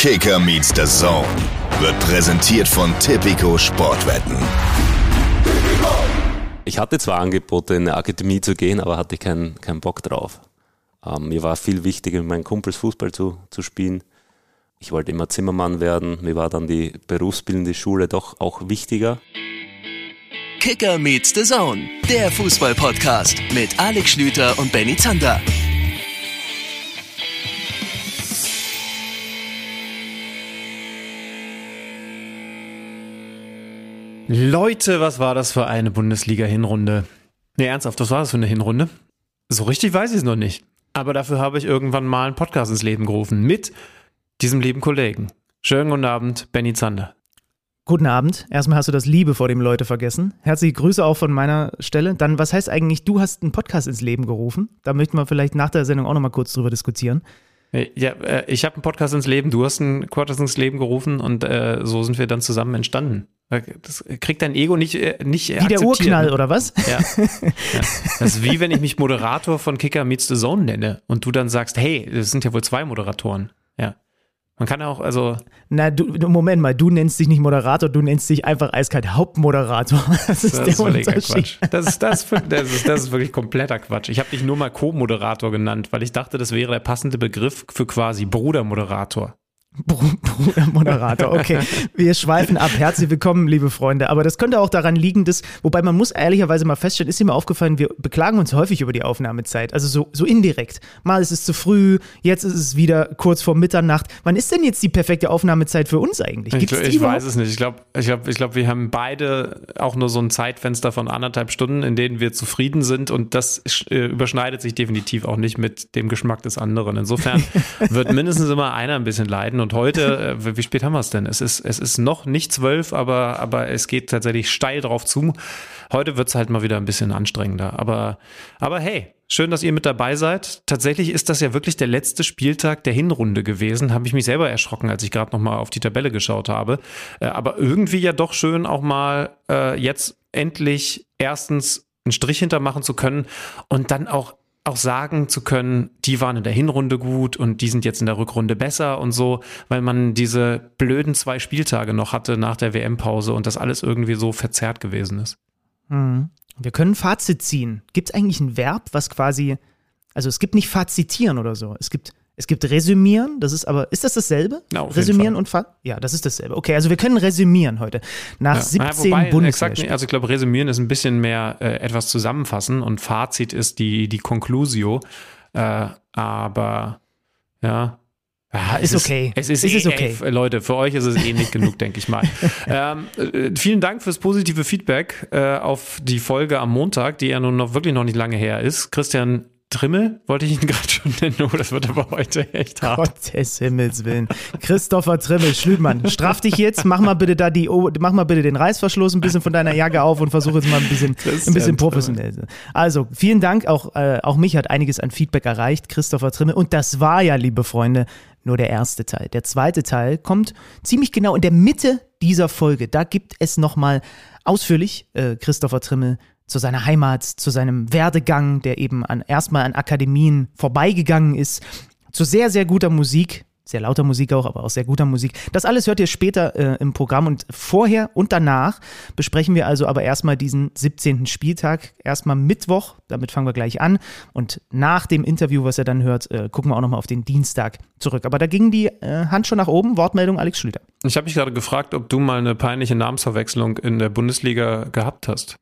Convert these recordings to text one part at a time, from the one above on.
Kicker meets the Zone wird präsentiert von Tipico Sportwetten. Ich hatte zwar Angebote, in eine Akademie zu gehen, aber hatte keinen keinen Bock drauf. Ähm, mir war viel wichtiger, mit meinen Kumpels Fußball zu, zu spielen. Ich wollte immer Zimmermann werden. Mir war dann die berufsbildende Schule doch auch wichtiger. Kicker meets the Zone, der Fußball-Podcast mit Alex Schlüter und Benny Zander. Leute, was war das für eine Bundesliga-Hinrunde? Nee, ernsthaft, was war das für eine Hinrunde? So richtig weiß ich es noch nicht. Aber dafür habe ich irgendwann mal einen Podcast ins Leben gerufen mit diesem lieben Kollegen. Schönen guten Abend, Benny Zander. Guten Abend. Erstmal hast du das Liebe vor dem Leute vergessen. Herzliche Grüße auch von meiner Stelle. Dann, was heißt eigentlich, du hast einen Podcast ins Leben gerufen? Da möchten wir vielleicht nach der Sendung auch nochmal kurz drüber diskutieren. Ja, äh, ich habe einen Podcast ins Leben, du hast einen Podcast ins Leben gerufen und äh, so sind wir dann zusammen entstanden. Das kriegt dein Ego nicht, äh, nicht Wie der Urknall, ne? oder was? Ja. ja. Das ist wie wenn ich mich Moderator von Kicker Meets the Zone nenne und du dann sagst, hey, das sind ja wohl zwei Moderatoren. Ja. Man kann auch, also. Na, du, Moment mal, du nennst dich nicht Moderator, du nennst dich einfach eiskalt Hauptmoderator. Das ist das der ist Unterschied. Quatsch. Das, ist, das, das, ist, das ist wirklich kompletter Quatsch. Ich habe dich nur mal Co-Moderator genannt, weil ich dachte, das wäre der passende Begriff für quasi Brudermoderator. Bruder Moderator, okay. Wir schweifen ab. Herzlich willkommen, liebe Freunde. Aber das könnte auch daran liegen, dass, wobei man muss ehrlicherweise mal feststellen, ist mir aufgefallen, wir beklagen uns häufig über die Aufnahmezeit. Also so, so indirekt. Mal ist es zu früh, jetzt ist es wieder kurz vor Mitternacht. Wann ist denn jetzt die perfekte Aufnahmezeit für uns eigentlich? Ich, Gibt's die ich überhaupt? weiß es nicht. Ich glaube, ich glaub, ich glaub, wir haben beide auch nur so ein Zeitfenster von anderthalb Stunden, in denen wir zufrieden sind. Und das äh, überschneidet sich definitiv auch nicht mit dem Geschmack des anderen. Insofern wird mindestens immer einer ein bisschen leiden. Und heute, äh, wie spät haben wir es denn? Es ist, es ist noch nicht zwölf, aber, aber es geht tatsächlich steil drauf zu. Heute wird es halt mal wieder ein bisschen anstrengender. Aber, aber hey, schön, dass ihr mit dabei seid. Tatsächlich ist das ja wirklich der letzte Spieltag der Hinrunde gewesen. Habe ich mich selber erschrocken, als ich gerade noch mal auf die Tabelle geschaut habe. Äh, aber irgendwie ja doch schön auch mal äh, jetzt endlich erstens einen Strich hintermachen zu können und dann auch auch sagen zu können, die waren in der Hinrunde gut und die sind jetzt in der Rückrunde besser und so, weil man diese blöden zwei Spieltage noch hatte nach der WM-Pause und das alles irgendwie so verzerrt gewesen ist. Mhm. Wir können Fazit ziehen. Gibt es eigentlich ein Verb, was quasi, also es gibt nicht Fazitieren oder so. Es gibt, es gibt Resümieren, das ist aber, ist das dasselbe? Jeden resümieren Fall. und Fa Ja, das ist dasselbe. Okay, also wir können resümieren heute. Nach Ja. 17 Naja, wobei, exakt, Bundesliga. nicht. also ich glaube, resümieren ist ein bisschen mehr äh, etwas zusammenfassen und Fazit ist die, die Conclusio. Äh, aber ja. Ja, ist es okay. Es ist, Es eh, ist okay. Ey, Leute, für euch ist es eh nicht genug, denke ich mal. Ähm, äh, vielen Dank fürs positive Feedback äh, auf die Folge am Montag, die ja nun noch wirklich noch nicht lange her ist. Christian Trimmel wollte ich ihn gerade schon nennen, oh, das wird aber heute echt hart. Gottes Himmels Willen. Christopher Trimmel, Schlütmann, straff dich jetzt, mach mal bitte da die, oh, mach mal bitte den Reißverschluss ein bisschen von deiner Jacke auf und versuch jetzt mal ein bisschen, Christian ein bisschen professionell. Also, vielen Dank, auch, äh, auch mich hat einiges an Feedback erreicht, Christopher Trimmel. Und das war ja, liebe Freunde, nur der erste Teil. Der zweite Teil kommt ziemlich genau in der Mitte dieser Folge. Da gibt es nochmal ausführlich äh, Christopher Trimmel zu seiner Heimat, zu seinem Werdegang, der eben an, erstmal an Akademien vorbeigegangen ist, zu sehr, sehr guter Musik, sehr lauter Musik auch, aber auch sehr guter Musik. Das alles hört ihr später äh, im Programm und vorher und danach besprechen wir also aber erstmal diesen 17. Spieltag, erstmal Mittwoch, damit fangen wir gleich an und nach dem Interview, was ihr dann hört, äh, gucken wir auch nochmal auf den Dienstag zurück. Aber da ging die äh, Hand schon nach oben, Wortmeldung Alex Schlüter. Ich habe mich gerade gefragt, ob du mal eine peinliche Namensverwechslung in der Bundesliga gehabt hast.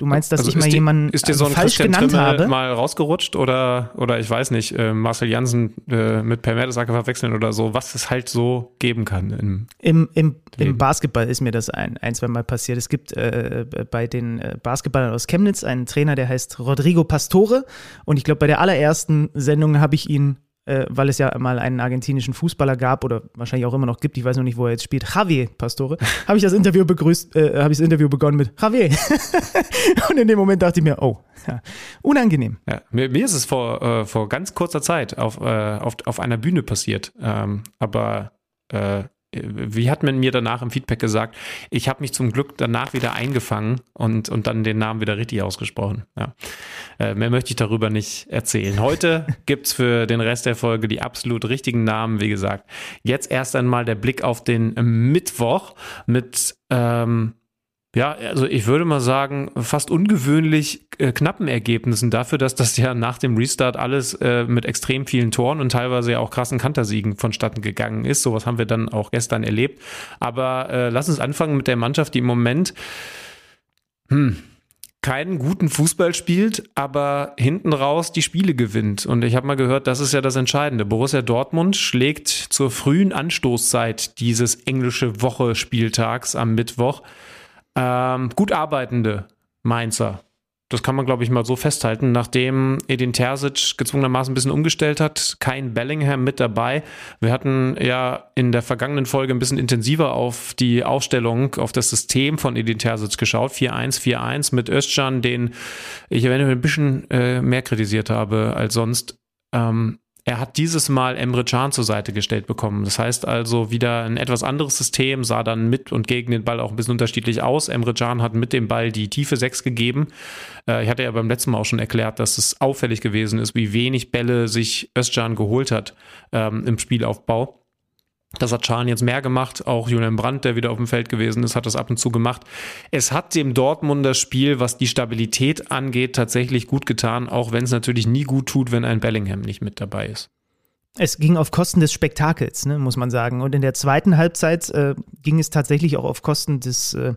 Du meinst, dass Also ich mal dir- jemanden ist dir so also ein falsch Christian genannt Trimmel habe? mal rausgerutscht oder oder ich weiß nicht äh, Marcel Jansen äh, mit Per Mertesacker verwechseln oder so was es halt so geben kann im Im, im. Im Basketball ist mir das ein, ein zwei Mal passiert. Es gibt äh, bei den äh, Basketballern aus Chemnitz einen Trainer, der heißt Rodrigo Pastore. Und ich glaube, bei der allerersten Sendung habe ich ihn, äh, weil es ja mal einen argentinischen Fußballer gab oder wahrscheinlich auch immer noch gibt, ich weiß noch nicht, wo er jetzt spielt, Javier Pastore, habe ich das Interview begrüßt, äh, habe ich das Interview begonnen mit Javier. Und in dem Moment dachte ich mir, oh, ja, unangenehm. ja, mir, mir ist es vor äh, vor ganz kurzer Zeit auf äh, auf, auf einer Bühne passiert ähm, aber äh, wie hat man mir danach im Feedback gesagt, ich habe mich zum Glück danach wieder eingefangen und, und dann den Namen wieder richtig ausgesprochen. Ja. Äh, mehr möchte ich darüber nicht erzählen. Heute gibt's für den Rest der Folge die absolut richtigen Namen, wie gesagt. Jetzt erst einmal der Blick auf den Mittwoch mit ähm, ja, also ich würde mal sagen, fast ungewöhnlich äh, knappen Ergebnissen dafür, dass das ja nach dem Restart alles äh, mit extrem vielen Toren und teilweise ja auch krassen Kantersiegen vonstatten gegangen ist. Sowas haben wir dann auch gestern erlebt. Aber äh, lass uns anfangen mit der Mannschaft, die im Moment hm, keinen guten Fußball spielt, aber hinten raus die Spiele gewinnt. Und ich habe mal gehört, das ist ja das Entscheidende. Borussia Dortmund schlägt zur frühen Anstoßzeit dieses englische Woche-Spieltags am Mittwoch ähm, gut arbeitende Mainzer. Das kann man, glaube ich, mal so festhalten. Nachdem Edin Terzic gezwungenermaßen ein bisschen umgestellt hat, kein Bellingham mit dabei. Wir hatten ja in der vergangenen Folge ein bisschen intensiver auf die Aufstellung, auf das System von Edin Terzic geschaut. 4-1-4-1 mit Özcan, den ich eventuell ein bisschen äh, mehr kritisiert habe als sonst. Ähm, er hat dieses Mal Emre Can zur Seite gestellt bekommen. Das heißt also wieder ein etwas anderes System, sah dann mit und gegen den Ball auch ein bisschen unterschiedlich aus. Emre Can hat mit dem Ball die tiefe 6 gegeben. Äh, ich hatte ja beim letzten Mal auch schon erklärt, dass es auffällig gewesen ist, wie wenig Bälle sich Özcan geholt hat ähm, im Spielaufbau. Das hat Schahn jetzt mehr gemacht. Auch Julian Brandt, der wieder auf dem Feld gewesen ist, hat das ab und zu gemacht. Es hat dem Dortmunder Spiel, was die Stabilität angeht, tatsächlich gut getan, auch wenn es natürlich nie gut tut, wenn ein Bellingham nicht mit dabei ist. Es ging auf Kosten des Spektakels, ne, muss man sagen. Und in der zweiten Halbzeit äh, ging es tatsächlich auch auf Kosten des, äh,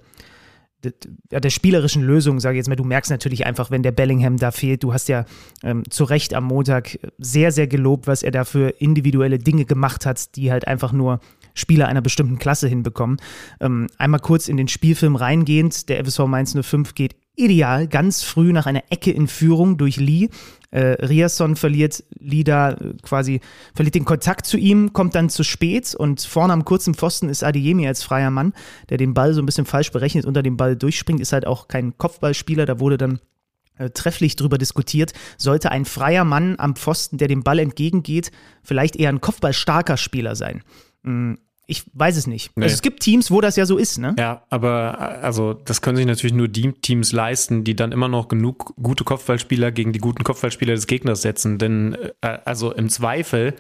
der, spielerischen Lösung, sage ich jetzt mal, du merkst natürlich einfach, wenn der Bellingham da fehlt, du hast ja ähm, zu Recht am Montag sehr, sehr gelobt, was er da für individuelle Dinge gemacht hat, die halt einfach nur Spieler einer bestimmten Klasse hinbekommen. Ähm, einmal kurz in den Spielfilm reingehend, der FSV Mainz 05 geht ideal, ganz früh nach einer Ecke in Führung durch Lee. Äh, Riasson verliert Lida äh, quasi, verliert den Kontakt zu ihm, kommt dann zu spät und vorne am kurzen Pfosten ist Adiemi als freier Mann, der den Ball so ein bisschen falsch berechnet, unter dem Ball durchspringt, ist halt auch kein Kopfballspieler, da wurde dann äh, trefflich darüber diskutiert, sollte ein freier Mann am Pfosten, der dem Ball entgegengeht, vielleicht eher ein kopfballstarker Spieler sein. Ich weiß es nicht. Nee. Also es gibt Teams, wo das ja so ist, ne? Ja, aber also das können sich natürlich nur die Teams leisten, die dann immer noch genug gute Kopfballspieler gegen die guten Kopfballspieler des Gegners setzen. Denn äh, also im Zweifel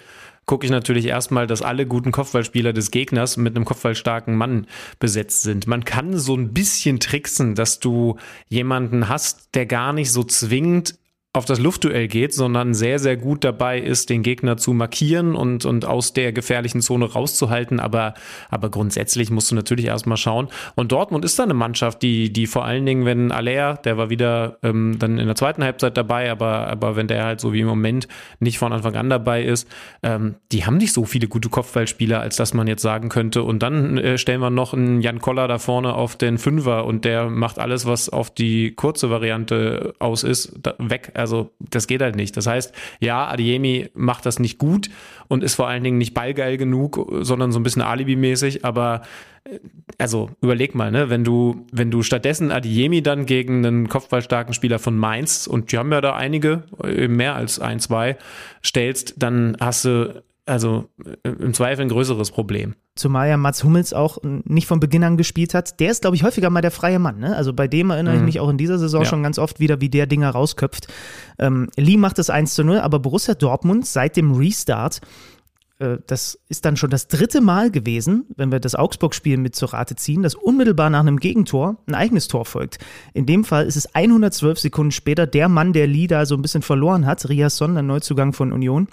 gucke ich natürlich erstmal, dass alle guten Kopfballspieler des Gegners mit einem kopfballstarken Mann besetzt sind. Man kann so ein bisschen tricksen, dass du jemanden hast, der gar nicht so zwingend auf das Luftduell geht, sondern sehr, sehr gut dabei ist, den Gegner zu markieren und, und aus der gefährlichen Zone rauszuhalten. Aber, aber grundsätzlich musst du natürlich erstmal schauen. Und Dortmund ist da eine Mannschaft, die, die vor allen Dingen, wenn Aller, der war wieder ähm, dann in der zweiten Halbzeit dabei, aber, aber wenn der halt so wie im Moment nicht von Anfang an dabei ist, ähm, die haben nicht so viele gute Kopfballspieler, als dass man jetzt sagen könnte. Und dann äh, stellen wir noch einen Jan Koller da vorne auf den Fünfer und der macht alles, was auf die kurze Variante aus ist, da, weg also das geht halt nicht. Das heißt, ja, Adiemi macht das nicht gut und ist vor allen Dingen nicht ballgeil genug, sondern so ein bisschen Alibi-mäßig, aber äh, also überleg mal, ne, wenn du, wenn du stattdessen Adiemi dann gegen einen kopfballstarken Spieler von Mainz, und die haben ja da einige, äh, mehr als ein, zwei, stellst, dann hast du also äh, im Zweifel ein größeres Problem. Zumal ja Mats Hummels auch nicht von Beginn an gespielt hat. Der ist, glaube ich, häufiger mal der freie Mann. Ne? Also bei dem erinnere mhm. ich mich auch in dieser Saison ja. schon ganz oft wieder, wie der Dinger rausköpft. Ähm, Lee macht das 1 zu 0, aber Borussia Dortmund seit dem Restart äh, das ist dann schon das dritte Mal gewesen, wenn wir das Augsburg-Spiel mit zur Rate ziehen, dass unmittelbar nach einem Gegentor ein eigenes Tor folgt. In dem Fall ist es 112 Sekunden später der Mann, der Lee da so ein bisschen verloren hat, Riasson, der Neuzugang von Union,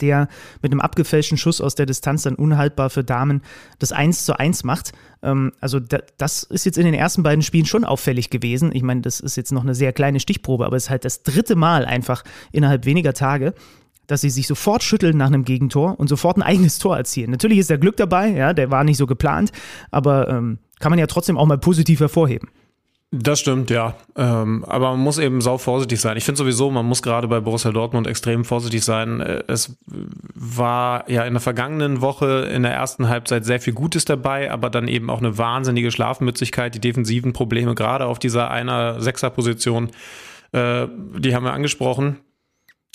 der mit einem abgefälschten Schuss aus der Distanz dann unhaltbar für Damen das 1 zu 1 macht. Ähm, also da, das ist jetzt in den ersten beiden Spielen schon auffällig gewesen. Ich meine, das ist jetzt noch eine sehr kleine Stichprobe, aber es ist halt das dritte Mal einfach innerhalb weniger Tage dass sie sich sofort schütteln nach einem Gegentor und sofort ein eigenes Tor erzielen. Natürlich ist der Glück dabei, ja, der war nicht so geplant, aber ähm, kann man ja trotzdem auch mal positiv hervorheben. Das stimmt, ja. Ähm, aber man muss eben sau vorsichtig sein. Ich finde sowieso, man muss gerade bei Borussia Dortmund extrem vorsichtig sein. Äh, es war ja in der vergangenen Woche in der ersten Halbzeit sehr viel Gutes dabei, aber dann eben auch eine wahnsinnige Schlafmützigkeit, die defensiven Probleme, gerade auf dieser einer Sechserposition, äh, die haben wir angesprochen.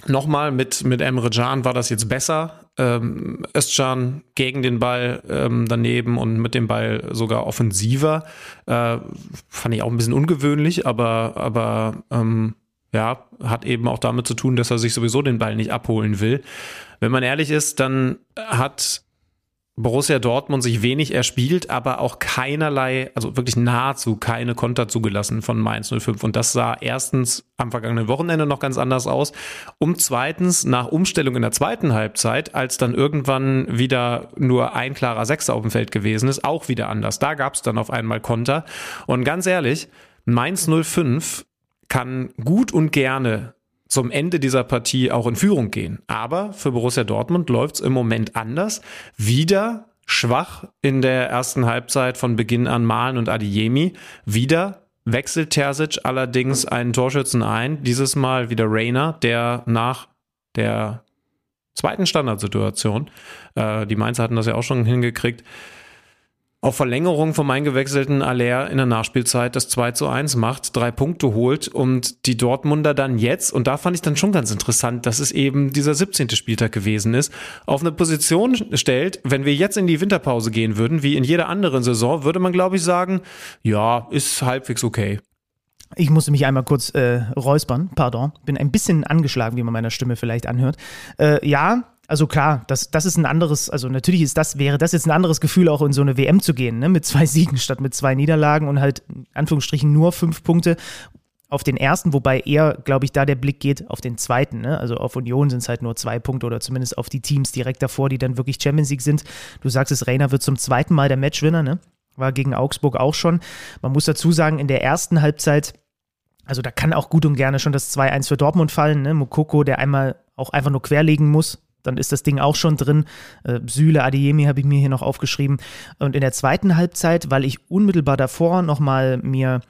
Nochmal mit, mit Emre Can war das jetzt besser. Ähm, Özcan gegen den Ball ähm, daneben und mit dem Ball sogar offensiver. Äh, fand ich auch ein bisschen ungewöhnlich, aber, aber ähm, ja, hat eben auch damit zu tun, dass er sich sowieso den Ball nicht abholen will. Wenn man ehrlich ist, dann hat Borussia Dortmund sich wenig erspielt, aber auch keinerlei, also wirklich nahezu keine Konter zugelassen von Mainz 05. Und das sah erstens am vergangenen Wochenende noch ganz anders aus. Und zweitens nach Umstellung in der zweiten Halbzeit, als dann irgendwann wieder nur ein klarer Sechser auf dem Feld gewesen ist, auch wieder anders. Da gab es dann auf einmal Konter. Und ganz ehrlich, Mainz 05 kann gut und gerne zum Ende dieser Partie auch in Führung gehen. Aber für Borussia Dortmund läuft es im Moment anders. Wieder schwach in der ersten Halbzeit von Beginn an Malen und Adiemi. Wieder wechselt Terzic allerdings einen Torschützen ein. Dieses Mal wieder Rainer, der nach der zweiten Standardsituation, äh, die Mainzer hatten das ja auch schon hingekriegt, auf Verlängerung vom eingewechselten Aller in der Nachspielzeit das 2 zu 1 macht, drei Punkte holt und die Dortmunder dann jetzt, und da fand ich dann schon ganz interessant, dass es eben dieser 17. Spieltag gewesen ist, auf eine Position stellt, wenn wir jetzt in die Winterpause gehen würden, wie in jeder anderen Saison, würde man glaube ich sagen, ja, ist halbwegs okay. Ich musste mich einmal kurz äh, räuspern, pardon, bin ein bisschen angeschlagen, wie man meiner Stimme vielleicht anhört. Äh, ja, also klar, das, das ist ein anderes, also natürlich ist das, wäre das jetzt ein anderes Gefühl, auch in so eine WM zu gehen, ne? mit zwei Siegen statt mit zwei Niederlagen und halt in Anführungsstrichen nur fünf Punkte auf den ersten, wobei eher, glaube ich, da der Blick geht auf den zweiten. Ne? Also auf Union sind es halt nur zwei Punkte oder zumindest auf die Teams direkt davor, die dann wirklich Champions League sind. Du sagst es, Rainer wird zum zweiten Mal der Matchwinner, ne? War gegen Augsburg auch schon. Man muss dazu sagen, in der ersten Halbzeit, also da kann auch gut und gerne schon das 2-1 für Dortmund fallen. Ne? Mokoko, der einmal auch einfach nur querlegen muss, dann ist das Ding auch schon drin. Äh, Süle, Adiemi habe ich mir hier noch aufgeschrieben. Und in der zweiten Halbzeit, weil ich unmittelbar davor nochmal mir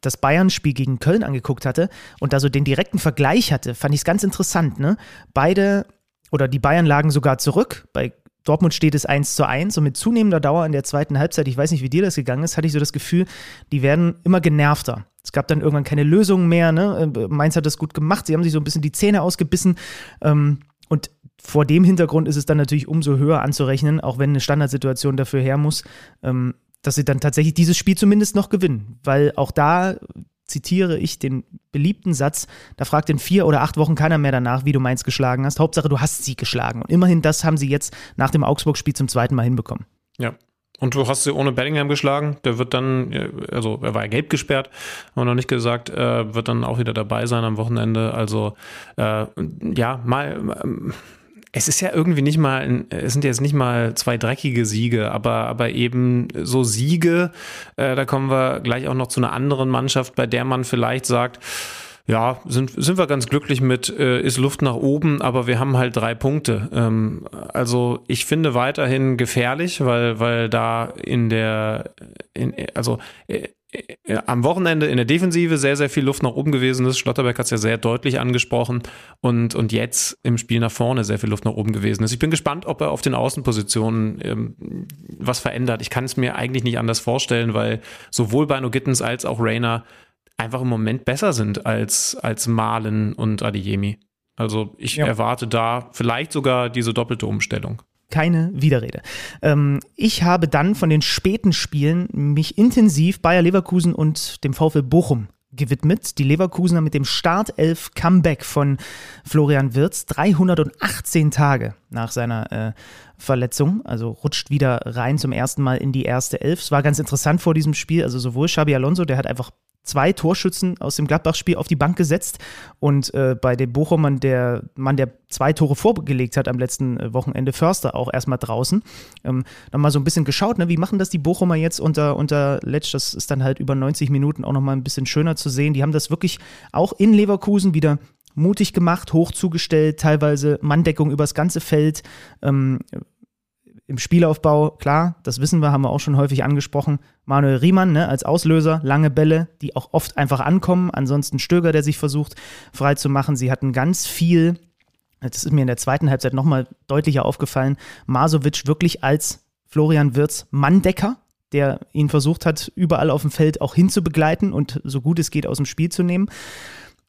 das Bayern-Spiel gegen Köln angeguckt hatte und da so den direkten Vergleich hatte, fand ich es ganz interessant. Ne? Beide oder die Bayern lagen sogar zurück. Bei Dortmund steht es 1 zu 1 und mit zunehmender Dauer in der zweiten Halbzeit, ich weiß nicht, wie dir das gegangen ist, hatte ich so das Gefühl, die werden immer genervter. Es gab dann irgendwann keine Lösungen mehr. Ne? Äh, Mainz hat das gut gemacht. Sie haben sich so ein bisschen die Zähne ausgebissen. Ähm, und vor dem Hintergrund ist es dann natürlich umso höher anzurechnen, auch wenn eine Standardsituation dafür her muss, ähm, dass sie dann tatsächlich dieses Spiel zumindest noch gewinnen. Weil auch da zitiere ich den beliebten Satz, da fragt in vier oder acht Wochen keiner mehr danach, wie du Mainz geschlagen hast. Hauptsache, du hast sie geschlagen. Und immerhin das haben sie jetzt nach dem Augsburg-Spiel zum zweiten Mal hinbekommen. Ja, und du hast sie ohne Bellingham geschlagen. Der wird dann, also er war ja gelb gesperrt, haben wir noch nicht gesagt, äh, wird dann auch wieder dabei sein am Wochenende. Also äh, ja, mal. Ähm, es ist ja irgendwie nicht mal, es sind jetzt nicht mal zwei dreckige Siege, aber, aber eben so Siege, äh, da kommen wir gleich auch noch zu einer anderen Mannschaft, bei der man vielleicht sagt, ja, sind, sind wir ganz glücklich mit, äh, ist Luft nach oben, aber wir haben halt drei Punkte. Ähm, also ich finde weiterhin gefährlich, weil, weil da in der, in, also äh, am Wochenende in der Defensive sehr, sehr viel Luft nach oben gewesen ist. Schlotterberg hat es ja sehr deutlich angesprochen und, und jetzt im Spiel nach vorne sehr viel Luft nach oben gewesen ist. Ich bin gespannt, ob er auf den Außenpositionen ähm, was verändert. Ich kann es mir eigentlich nicht anders vorstellen, weil sowohl Bino Gittens als auch Rainer einfach im Moment besser sind als, als Malen und Adeyemi. Also ich ja. erwarte da vielleicht sogar diese doppelte Umstellung. Keine Widerrede. Ähm, ich habe dann von den späten Spielen mich intensiv Bayer Leverkusen und dem VfL Bochum gewidmet. Die Leverkusener mit dem Startelf Comeback von Florian Wirz, 318 Tage nach seiner äh, Verletzung, also rutscht wieder rein zum ersten Mal in die erste Elf. Es war ganz interessant vor diesem Spiel, also sowohl Xabi Alonso, der hat einfach zwei Torschützen aus dem Gladbach-Spiel auf die Bank gesetzt. Und äh, bei dem Bochumern, der Mann, der zwei Tore vorgelegt hat am letzten äh, Wochenende, Förster, auch erstmal draußen. Ähm, nochmal so ein bisschen geschaut, ne? wie machen das die Bochumer jetzt unter, unter Letsch? Das ist dann halt über 90 Minuten auch nochmal ein bisschen schöner zu sehen. Die haben das wirklich auch in Leverkusen wieder mutig gemacht, hoch zugestellt, teilweise Manndeckung übers ganze Feld. Ähm, im Spielaufbau, klar, das wissen wir, haben wir auch schon häufig angesprochen. Manuel Riemann ne, als Auslöser, lange Bälle, die auch oft einfach ankommen. Ansonsten Stöger, der sich versucht frei zu machen. Sie hatten ganz viel, das ist mir in der zweiten Halbzeit nochmal deutlicher aufgefallen, Masovic wirklich als Florian Wirz Manndecker, der ihn versucht hat, überall auf dem Feld auch hinzubegleiten und so gut es geht aus dem Spiel zu nehmen.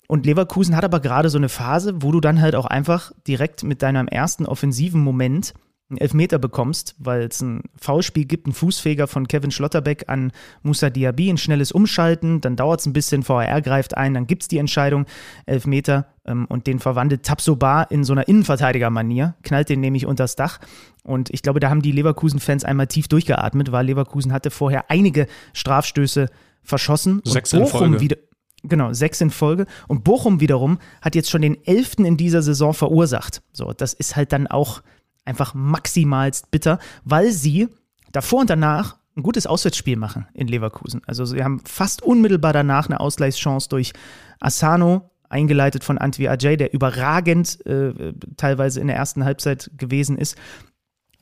Und Leverkusen hat aber gerade so eine Phase, wo du dann halt auch einfach direkt mit deinem ersten offensiven Moment einen Elfmeter bekommst, weil es ein Foulspiel gibt, ein Fußfeger von Kevin Schlotterbeck an Musa Diaby, ein schnelles Umschalten, dann dauert es ein bisschen, VAR greift ein, dann gibt es die Entscheidung, Elfmeter ähm, und den verwandelt Tapsoba in so einer Innenverteidigermanier, knallt den nämlich unters Dach und ich glaube, da haben die Leverkusen-Fans einmal tief durchgeatmet, weil Leverkusen hatte vorher einige Strafstöße verschossen. Sechs und in Folge. wieder Genau, sechs in Folge. Und Bochum wiederum hat jetzt schon den elften in dieser Saison verursacht. So, das ist halt dann auch einfach maximalst bitter, weil sie davor und danach ein gutes Auswärtsspiel machen in Leverkusen. Also sie haben fast unmittelbar danach eine Ausgleichschance durch Asano, eingeleitet von Antwi Ajay, der überragend äh, teilweise in der ersten Halbzeit gewesen ist.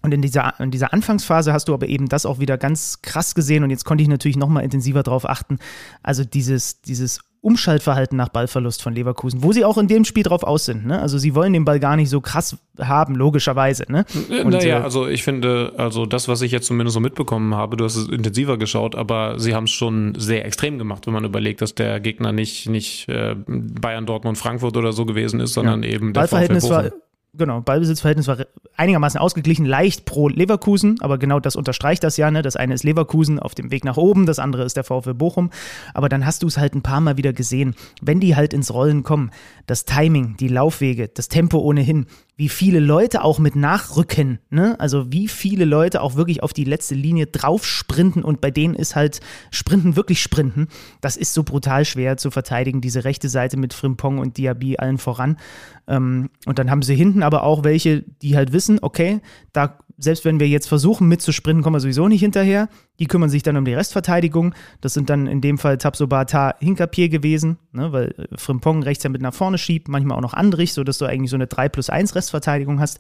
Und in dieser, in dieser Anfangsphase hast du aber eben das auch wieder ganz krass gesehen und jetzt konnte ich natürlich nochmal intensiver drauf achten. Also dieses, dieses Umschaltverhalten nach Ballverlust von Leverkusen, wo sie auch in dem Spiel drauf aus sind. Ne? Also sie wollen den Ball gar nicht so krass haben, logischerweise. Ne? Und, naja, äh, also ich finde, also das, was ich jetzt zumindest so mitbekommen habe, du hast es intensiver geschaut, aber sie haben es schon sehr extrem gemacht, wenn man überlegt, dass der Gegner nicht, nicht äh, Bayern, Dortmund, Frankfurt oder so gewesen ist, sondern ja. eben der Ballverhältnis war genau, Ballbesitzverhältnis war einigermaßen ausgeglichen, leicht pro Leverkusen, aber genau das unterstreicht das ja. Ne? Das eine ist Leverkusen auf dem Weg nach oben, das andere ist der VfL Bochum. Aber dann hast du es halt ein paar Mal wieder gesehen, wenn die halt ins Rollen kommen, das Timing, die Laufwege, das Tempo ohnehin, wie viele Leute auch mit nachrücken, ne? Also wie viele Leute auch wirklich auf die letzte Linie drauf sprinten und bei denen ist halt Sprinten wirklich Sprinten. Das ist so brutal schwer zu verteidigen, diese rechte Seite mit Frimpong und Diaby allen voran. Ähm, und dann haben sie hinten aber auch welche, die halt wissen, okay, da selbst wenn wir jetzt versuchen mitzusprinten, kommen wir sowieso nicht hinterher. Die kümmern sich dann um die Restverteidigung. Das sind dann in dem Fall Tabsobata Hinkapier gewesen, ne, weil äh, Frimpong rechts ja mit nach vorne schiebt, manchmal auch noch Andrich, sodass du eigentlich so eine 3 plus 1 Restverteidigung hast.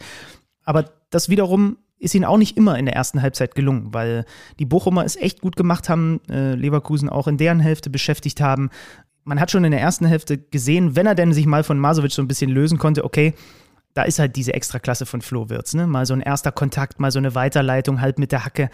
Aber das wiederum ist ihnen auch nicht immer in der ersten Halbzeit gelungen, weil die Bochumer es echt gut gemacht haben, äh, Leverkusen auch in deren Hälfte beschäftigt haben. Man hat schon in der ersten Hälfte gesehen, wenn er denn sich mal von Masovic so ein bisschen lösen konnte, okay, da ist halt diese Extraklasse von Flo Wirtz, ne? Mal so ein erster Kontakt, mal so eine Weiterleitung halt mit der Hacke.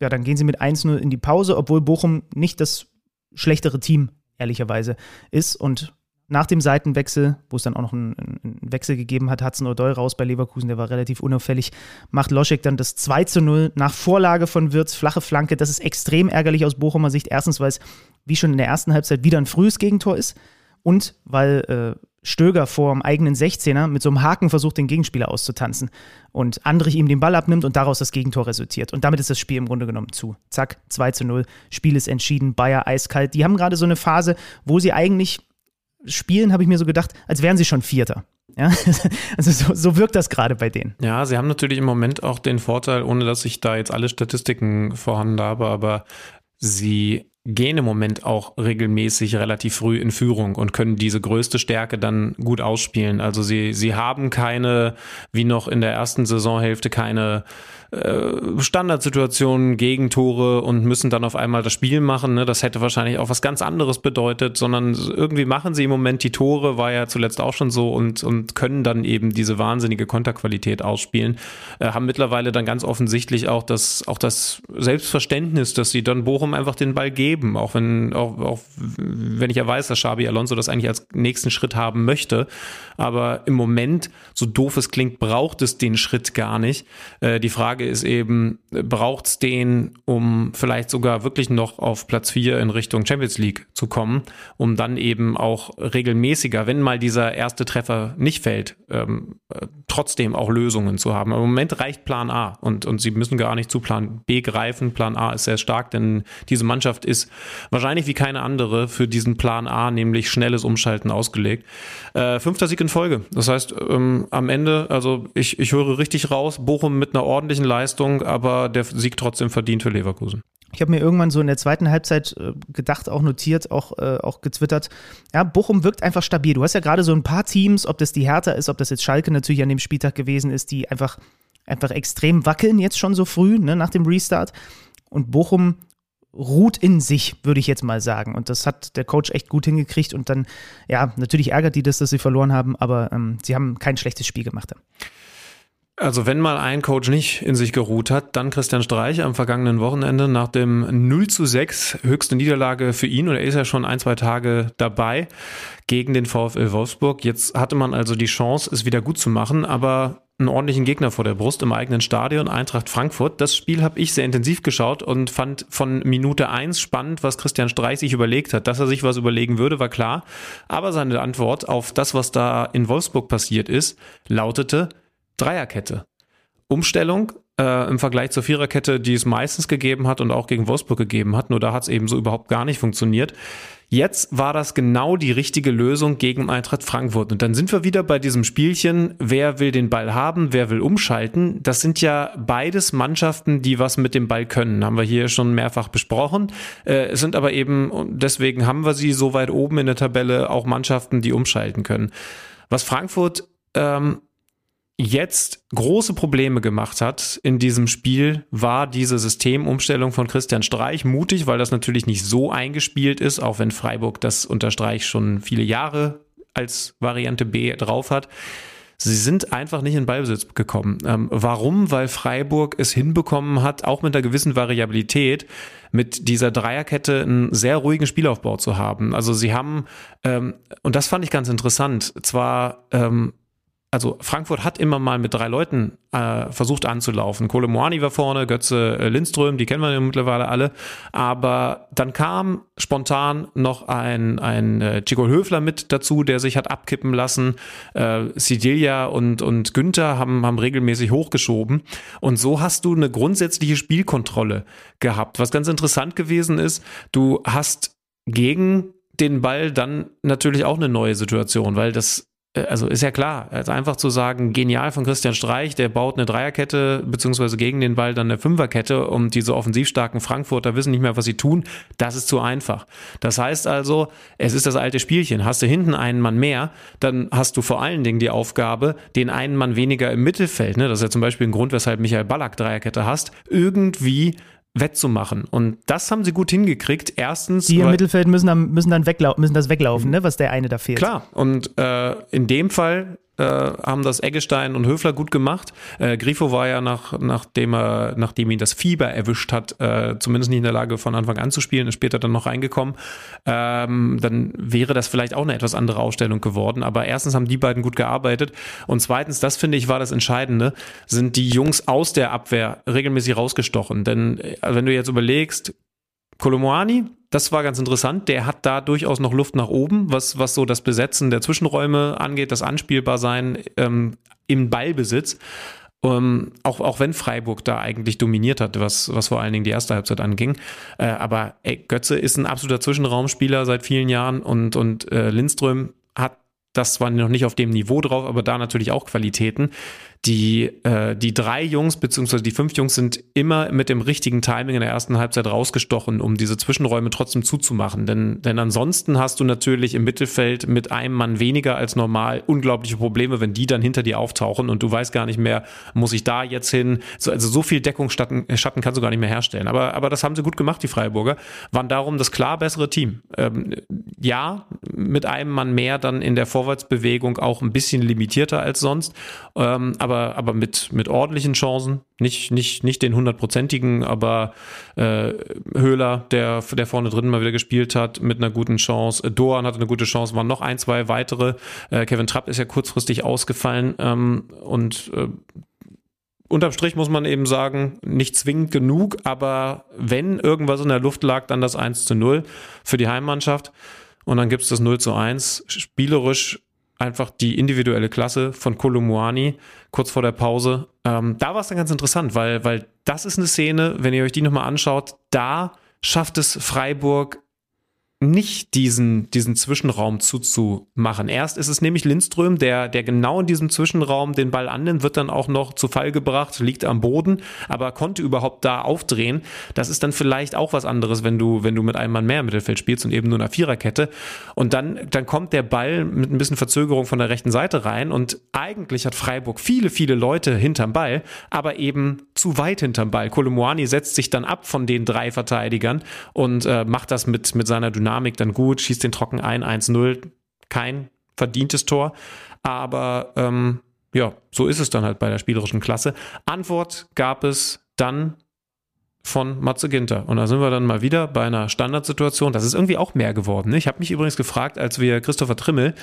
Ja, dann gehen sie mit 1-0 in die Pause, obwohl Bochum nicht das schlechtere Team, ehrlicherweise, ist. Und nach dem Seitenwechsel, wo es dann auch noch einen, einen Wechsel gegeben hat, Hudson O'Doy raus bei Leverkusen, der war relativ unauffällig, macht Loschek dann das 2 zu 0 nach Vorlage von Wirtz, flache Flanke. Das ist extrem ärgerlich aus Bochumer Sicht. Erstens, weil es wie schon in der ersten Halbzeit wieder ein frühes Gegentor ist und weil äh, Stöger vor dem eigenen 16er mit so einem Haken versucht, den Gegenspieler auszutanzen und Andrich ihm den Ball abnimmt und daraus das Gegentor resultiert. Und damit ist das Spiel im Grunde genommen zu. Zack, 2 zu 0, Spiel ist entschieden, Bayer eiskalt. Die haben gerade so eine Phase, wo sie eigentlich spielen, habe ich mir so gedacht, als wären sie schon Vierter. Ja, also so, so, wirkt das gerade bei denen. Ja, sie haben natürlich im Moment auch den Vorteil, ohne dass ich da jetzt alle Statistiken vorhanden habe, aber sie gehen im Moment auch regelmäßig relativ früh in Führung und können diese größte Stärke dann gut ausspielen. Also sie, sie haben keine, wie noch in der ersten Saisonhälfte, keine äh, Standardsituationen, Gegentore und müssen dann auf einmal das Spiel machen. Ne? Das hätte wahrscheinlich auch was ganz anderes bedeutet, sondern irgendwie machen sie im Moment die Tore, war ja zuletzt auch schon so und, und können dann eben diese wahnsinnige Konterqualität ausspielen. Äh, haben mittlerweile dann ganz offensichtlich auch das, auch das Selbstverständnis, dass sie dann Bochum einfach den Ball geben, auch wenn, auch, auch wenn ich ja weiß, dass Xabi Alonso das eigentlich als nächsten Schritt haben möchte. Aber im Moment, so doof es klingt, braucht es den Schritt gar nicht. Äh, die Frage Frage ist eben, braucht es den, um vielleicht sogar wirklich noch auf Platz 4 in Richtung Champions League zu kommen, um dann eben auch regelmäßiger, wenn mal dieser erste Treffer nicht fällt, ähm, äh, trotzdem auch Lösungen zu haben. Im Moment reicht Plan A und, und sie müssen gar nicht zu Plan B greifen. Plan A ist sehr stark, denn diese Mannschaft ist wahrscheinlich wie keine andere für diesen Plan A, nämlich schnelles Umschalten ausgelegt. Äh, fünfter Sieg in Folge. Das heißt, ähm, am Ende, also ich, ich höre richtig raus, Bochum mit einer ordentlichen Leistung, aber der Sieg trotzdem verdient für Leverkusen. Ich habe mir irgendwann so in der zweiten Halbzeit äh, gedacht, auch notiert, auch, äh, auch gezwittert. Ja, Bochum wirkt einfach stabil. Du hast ja gerade so ein paar Teams, ob das die Hertha ist, ob das jetzt Schalke natürlich an dem Spieltag gewesen ist, die einfach, einfach extrem wackeln jetzt schon so früh, ne, nach dem Restart. Und Bochum ruht in sich, würde ich jetzt mal sagen. Und das hat der Coach echt gut hingekriegt. Und dann, ja, natürlich ärgert die das, dass sie verloren haben, aber ähm, sie haben kein schlechtes Spiel gemacht. Also wenn mal ein Coach nicht in sich geruht hat, dann Christian Streich am vergangenen Wochenende nach dem 0 zu 6 höchste Niederlage für ihn und er ist ja schon ein, zwei Tage dabei gegen den VfL Wolfsburg. Jetzt hatte man also die Chance, es wieder gut zu machen, aber einen ordentlichen Gegner vor der Brust im eigenen Stadion, Eintracht Frankfurt. Das Spiel habe ich sehr intensiv geschaut und fand von Minute eins spannend, was Christian Streich sich überlegt hat. Dass er sich was überlegen würde, war klar. Aber seine Antwort auf das, was da in Wolfsburg passiert ist, lautete, Dreierkette. Umstellung äh, im Vergleich zur Viererkette, die es meistens gegeben hat und auch gegen Wolfsburg gegeben hat. Nur da hat es eben so überhaupt gar nicht funktioniert. Jetzt war das genau die richtige Lösung gegen Eintracht Frankfurt. Und dann sind wir wieder bei diesem Spielchen, wer will den Ball haben, wer will umschalten. Das sind ja beides Mannschaften, die was mit dem Ball können. Haben wir hier schon mehrfach besprochen. Äh, es sind aber eben, deswegen haben wir sie so weit oben in der Tabelle, auch Mannschaften, die umschalten können. Was Frankfurt ähm, jetzt große Probleme gemacht hat in diesem Spiel, war diese Systemumstellung von Christian Streich. Mutig, weil das natürlich nicht so eingespielt ist, auch wenn Freiburg das unter Streich schon viele Jahre als Variante B drauf hat. Sie sind einfach nicht in Ballbesitz gekommen. Ähm, warum? Weil Freiburg es hinbekommen hat, auch mit einer gewissen Variabilität, mit dieser Dreierkette einen sehr ruhigen Spielaufbau zu haben. Also sie haben, ähm, und das fand ich ganz interessant, zwar ähm, also Frankfurt hat immer mal mit drei Leuten äh, versucht anzulaufen. Kole Moani war vorne, Götze äh, Lindström, die kennen wir ja mittlerweile alle. Aber dann kam spontan noch ein, ein äh, Chico Höfler mit dazu, der sich hat abkippen lassen. Äh, Sidilia und, und Günther haben, haben regelmäßig hochgeschoben. Und so hast du eine grundsätzliche Spielkontrolle gehabt. Was ganz interessant gewesen ist, du hast gegen den Ball dann natürlich auch eine neue Situation, weil das also ist ja klar, also einfach zu sagen, genial von Christian Streich, der baut eine Dreierkette, beziehungsweise gegen den Ball dann eine Fünferkette und diese offensivstarken Frankfurter wissen nicht mehr, was sie tun, das ist zu einfach. Das heißt also, es ist das alte Spielchen. Hast du hinten einen Mann mehr, dann hast du vor allen Dingen die Aufgabe, den einen Mann weniger im Mittelfeld, ne, das ist ja zum Beispiel ein Grund, weshalb Michael Ballack Dreierkette hast, irgendwie wettzumachen. Und das haben sie gut hingekriegt. Erstens. Die im Mittelfeld müssen, dann, müssen dann weglau müssen das weglaufen, ne, was der eine da fehlt. Klar. Und äh, in dem Fall äh, haben das Eggestein und Höfler gut gemacht. Äh, Grifo war ja nach, nachdem er, nachdem ihn das Fieber erwischt hat, äh, zumindest nicht in der Lage von Anfang an zu spielen, ist später dann noch reingekommen. Ähm, dann wäre das vielleicht auch eine etwas andere Ausstellung geworden. Aber erstens haben die beiden gut gearbeitet und zweitens, das finde ich war das Entscheidende, sind die Jungs aus der Abwehr regelmäßig rausgestochen. Denn äh, wenn du jetzt überlegst, Kolomoani, das war ganz interessant. Der hat da durchaus noch Luft nach oben, was, was so das Besetzen der Zwischenräume angeht, das Anspielbarsein ähm, im Ballbesitz. Ähm, auch, auch wenn Freiburg da eigentlich dominiert hat, was, was vor allen Dingen die erste Halbzeit anging. Äh, aber ey, Götze ist ein absoluter Zwischenraumspieler seit vielen Jahren und, und äh, Lindström hat das zwar noch nicht auf dem Niveau drauf, aber da natürlich auch Qualitäten die, äh, die drei Jungs beziehungsweise die fünf Jungs sind immer mit dem richtigen Timing in der ersten Halbzeit rausgestochen, um diese Zwischenräume trotzdem zuzumachen. Denn, denn ansonsten hast du natürlich im Mittelfeld mit einem Mann weniger als normal unglaubliche Probleme, wenn die dann hinter dir auftauchen und du weißt gar nicht mehr, muss ich da jetzt hin? So, also so viel Deckungsschatten Schatten kannst du gar nicht mehr herstellen. Aber, aber das haben sie gut gemacht, die Freiburger. Waren darum das klar bessere Team. Ähm, ja, mit einem Mann mehr dann in der Vorwärtsbewegung auch ein bisschen limitierter als sonst. Ähm, aber aber, aber mit, mit ordentlichen Chancen. Nicht, nicht, nicht den hundertprozentigen, aber äh, Höhler, der, der vorne drin mal wieder gespielt hat, mit einer guten Chance. Doan hatte eine gute Chance, waren noch ein, zwei weitere. Äh, Kevin Trapp ist ja kurzfristig ausgefallen ähm, und äh, unterm Strich muss man eben sagen, nicht zwingend genug, aber wenn irgendwas in der Luft lag, dann das 1 zu 0 für die Heimmannschaft. Und dann gibt es das 0 zu 1. Spielerisch einfach die individuelle Klasse von Kolumuani kurz vor der Pause. Ähm, da war es dann ganz interessant, weil, weil das ist eine Szene, wenn ihr euch die nochmal anschaut, da schafft es Freiburg nicht diesen, diesen Zwischenraum zuzumachen. Erst ist es nämlich Lindström, der, der genau in diesem Zwischenraum den Ball annimmt, wird dann auch noch zu Fall gebracht, liegt am Boden, aber konnte überhaupt da aufdrehen. Das ist dann vielleicht auch was anderes, wenn du, wenn du mit einem Mann mehr im Mittelfeld spielst und eben nur einer Viererkette. Und dann, dann kommt der Ball mit ein bisschen Verzögerung von der rechten Seite rein und eigentlich hat Freiburg viele, viele Leute hinterm Ball, aber eben zu weit hinterm Ball. Kolomuani setzt sich dann ab von den drei Verteidigern und äh, macht das mit, mit seiner Dynamik Dynamik dann gut, schießt den trocken ein, 1-0, kein verdientes Tor. Aber ähm, ja, so ist es dann halt bei der spielerischen Klasse. Antwort gab es dann von Matze Ginter. Und da sind wir dann mal wieder bei einer Standardsituation. Das ist irgendwie auch mehr geworden. Ne? Ich habe mich übrigens gefragt, als wir Christopher Trimmel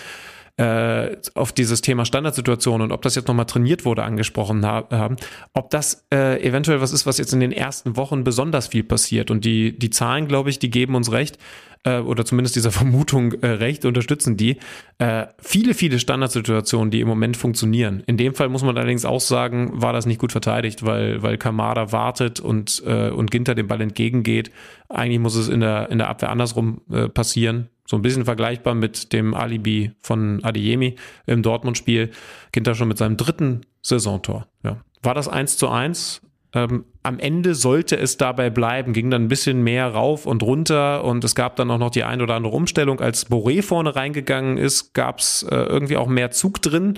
äh, auf dieses Thema Standardsituation und ob das jetzt nochmal trainiert wurde, angesprochen haben, ob das äh, eventuell was ist, was jetzt in den ersten Wochen besonders viel passiert. Und die, die Zahlen, glaube ich, die geben uns recht, äh, oder zumindest dieser Vermutung äh, recht, unterstützen die. Äh, viele, viele Standardsituationen, die im Moment funktionieren. In dem Fall muss man allerdings auch sagen, war das nicht gut verteidigt, weil, weil Kamada wartet und, äh, und Ginter dem Ball entgegengeht. Eigentlich muss es in der, in der Abwehr andersrum äh, passieren. So ein bisschen vergleichbar mit dem Alibi von Adeyemi im Dortmund-Spiel. Ginter schon mit seinem dritten Saisontor. Ja. War das 1 zu 1? Ähm, am Ende sollte es dabei bleiben, ging dann ein bisschen mehr rauf und runter und es gab dann auch noch die ein oder andere Umstellung. Als Boré vorne reingegangen ist, gab es äh, irgendwie auch mehr Zug drin.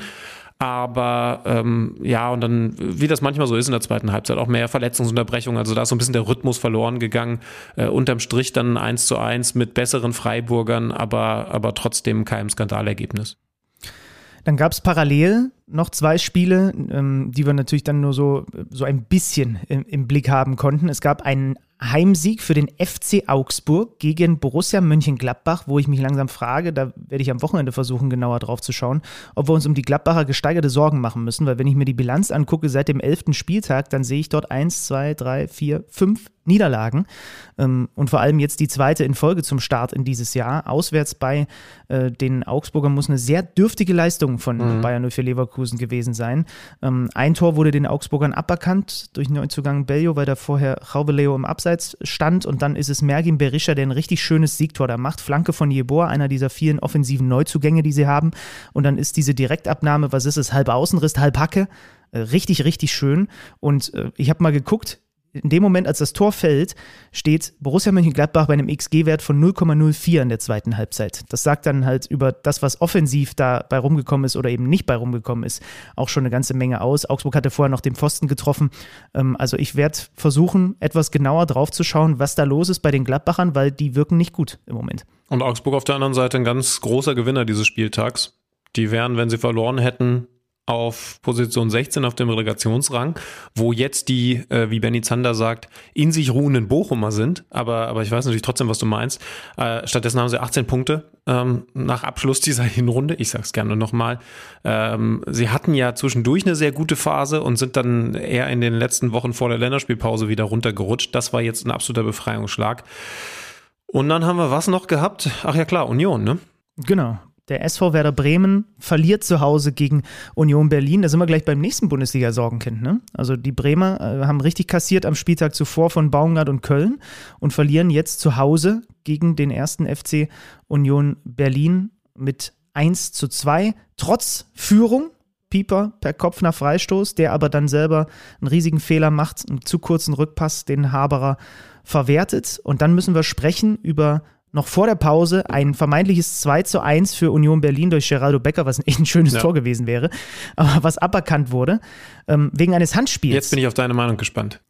Aber ähm, ja, und dann, wie das manchmal so ist in der zweiten Halbzeit, auch mehr Verletzungsunterbrechungen. Also da ist so ein bisschen der Rhythmus verloren gegangen. Äh, unterm Strich dann eins zu eins mit besseren Freiburgern, aber, aber trotzdem kein Skandalergebnis. Dann gab es parallel noch zwei Spiele, ähm, die wir natürlich dann nur so, so ein bisschen im, im Blick haben konnten. Es gab einen Heimsieg für den FC Augsburg gegen Borussia Mönchengladbach, wo ich mich langsam frage, da werde ich am Wochenende versuchen, genauer drauf zu schauen, ob wir uns um die Gladbacher gesteigerte Sorgen machen müssen, weil wenn ich mir die Bilanz angucke seit dem elften Spieltag, dann sehe ich dort eins, zwei, drei, vier, fünf Niederlagen ähm, und vor allem jetzt die zweite in Folge zum Start in dieses Jahr. Auswärts bei äh, den Augsburgern muss eine sehr dürftige Leistung von mhm. Bayern 04 Leverkusen gewesen sein. Ähm, ein Tor wurde den Augsburgern aberkannt durch Neuzugang Bellio, weil da vorher Raubeleo im Abseits stand und dann ist es Mergin Berisha, der ein richtig schönes Siegtor da macht. Flanke von Jeboa, einer dieser vielen offensiven Neuzugänge, die sie haben. Und dann ist diese Direktabnahme, was ist es, halb Außenriss, halb Hacke äh, richtig, richtig schön. Und äh, ich habe mal geguckt, in dem Moment, als das Tor fällt, steht Borussia Mönchengladbach bei einem XG-Wert von 0,04 in der zweiten Halbzeit. Das sagt dann halt über das, was offensiv da bei rumgekommen ist oder eben nicht bei rumgekommen ist, auch schon eine ganze Menge aus. Augsburg hatte vorher noch den Pfosten getroffen. Ähm, also ich werde versuchen, etwas genauer drauf zu schauen, was da los ist bei den Gladbachern, weil die wirken nicht gut im Moment. Und Augsburg auf der anderen Seite ein ganz großer Gewinner dieses Spieltags. Die wären, wenn sie verloren hätten, auf Position 16 auf dem Relegationsrang, wo jetzt die, äh, wie Benny Zander sagt, in sich ruhenden Bochumer sind. Aber, aber ich weiß natürlich trotzdem, was du meinst. Äh, stattdessen haben sie 18 Punkte ähm, nach Abschluss dieser Hinrunde. Ich sag's gerne nochmal. Ähm, sie hatten ja zwischendurch eine sehr gute Phase und sind dann eher in den letzten Wochen vor der Länderspielpause wieder runtergerutscht. Das war jetzt ein absoluter Befreiungsschlag. Und dann haben wir was noch gehabt? Ach ja klar, Union, ne? Genau. Der SV Werder Bremen verliert zu Hause gegen Union Berlin. Da sind wir gleich beim nächsten Bundesliga-Sorgenkind. Ne? Also die Bremer äh, haben richtig kassiert am Spieltag zuvor von Baumgart und Köln und verlieren jetzt zu Hause gegen den ersten FC Union Berlin mit 1 zu 2. Trotz Führung. Pieper per Kopf nach Freistoß, der aber dann selber einen riesigen Fehler macht, einen zu kurzen Rückpass, den Haberer verwertet. Und dann müssen wir sprechen über noch vor der Pause ein vermeintliches 2 zu 1 für Union Berlin durch Geraldo Becker, was echt ein schönes ja. Tor gewesen wäre, aber was aberkannt wurde, ähm, wegen eines Handspiels. Jetzt bin ich auf deine Meinung gespannt.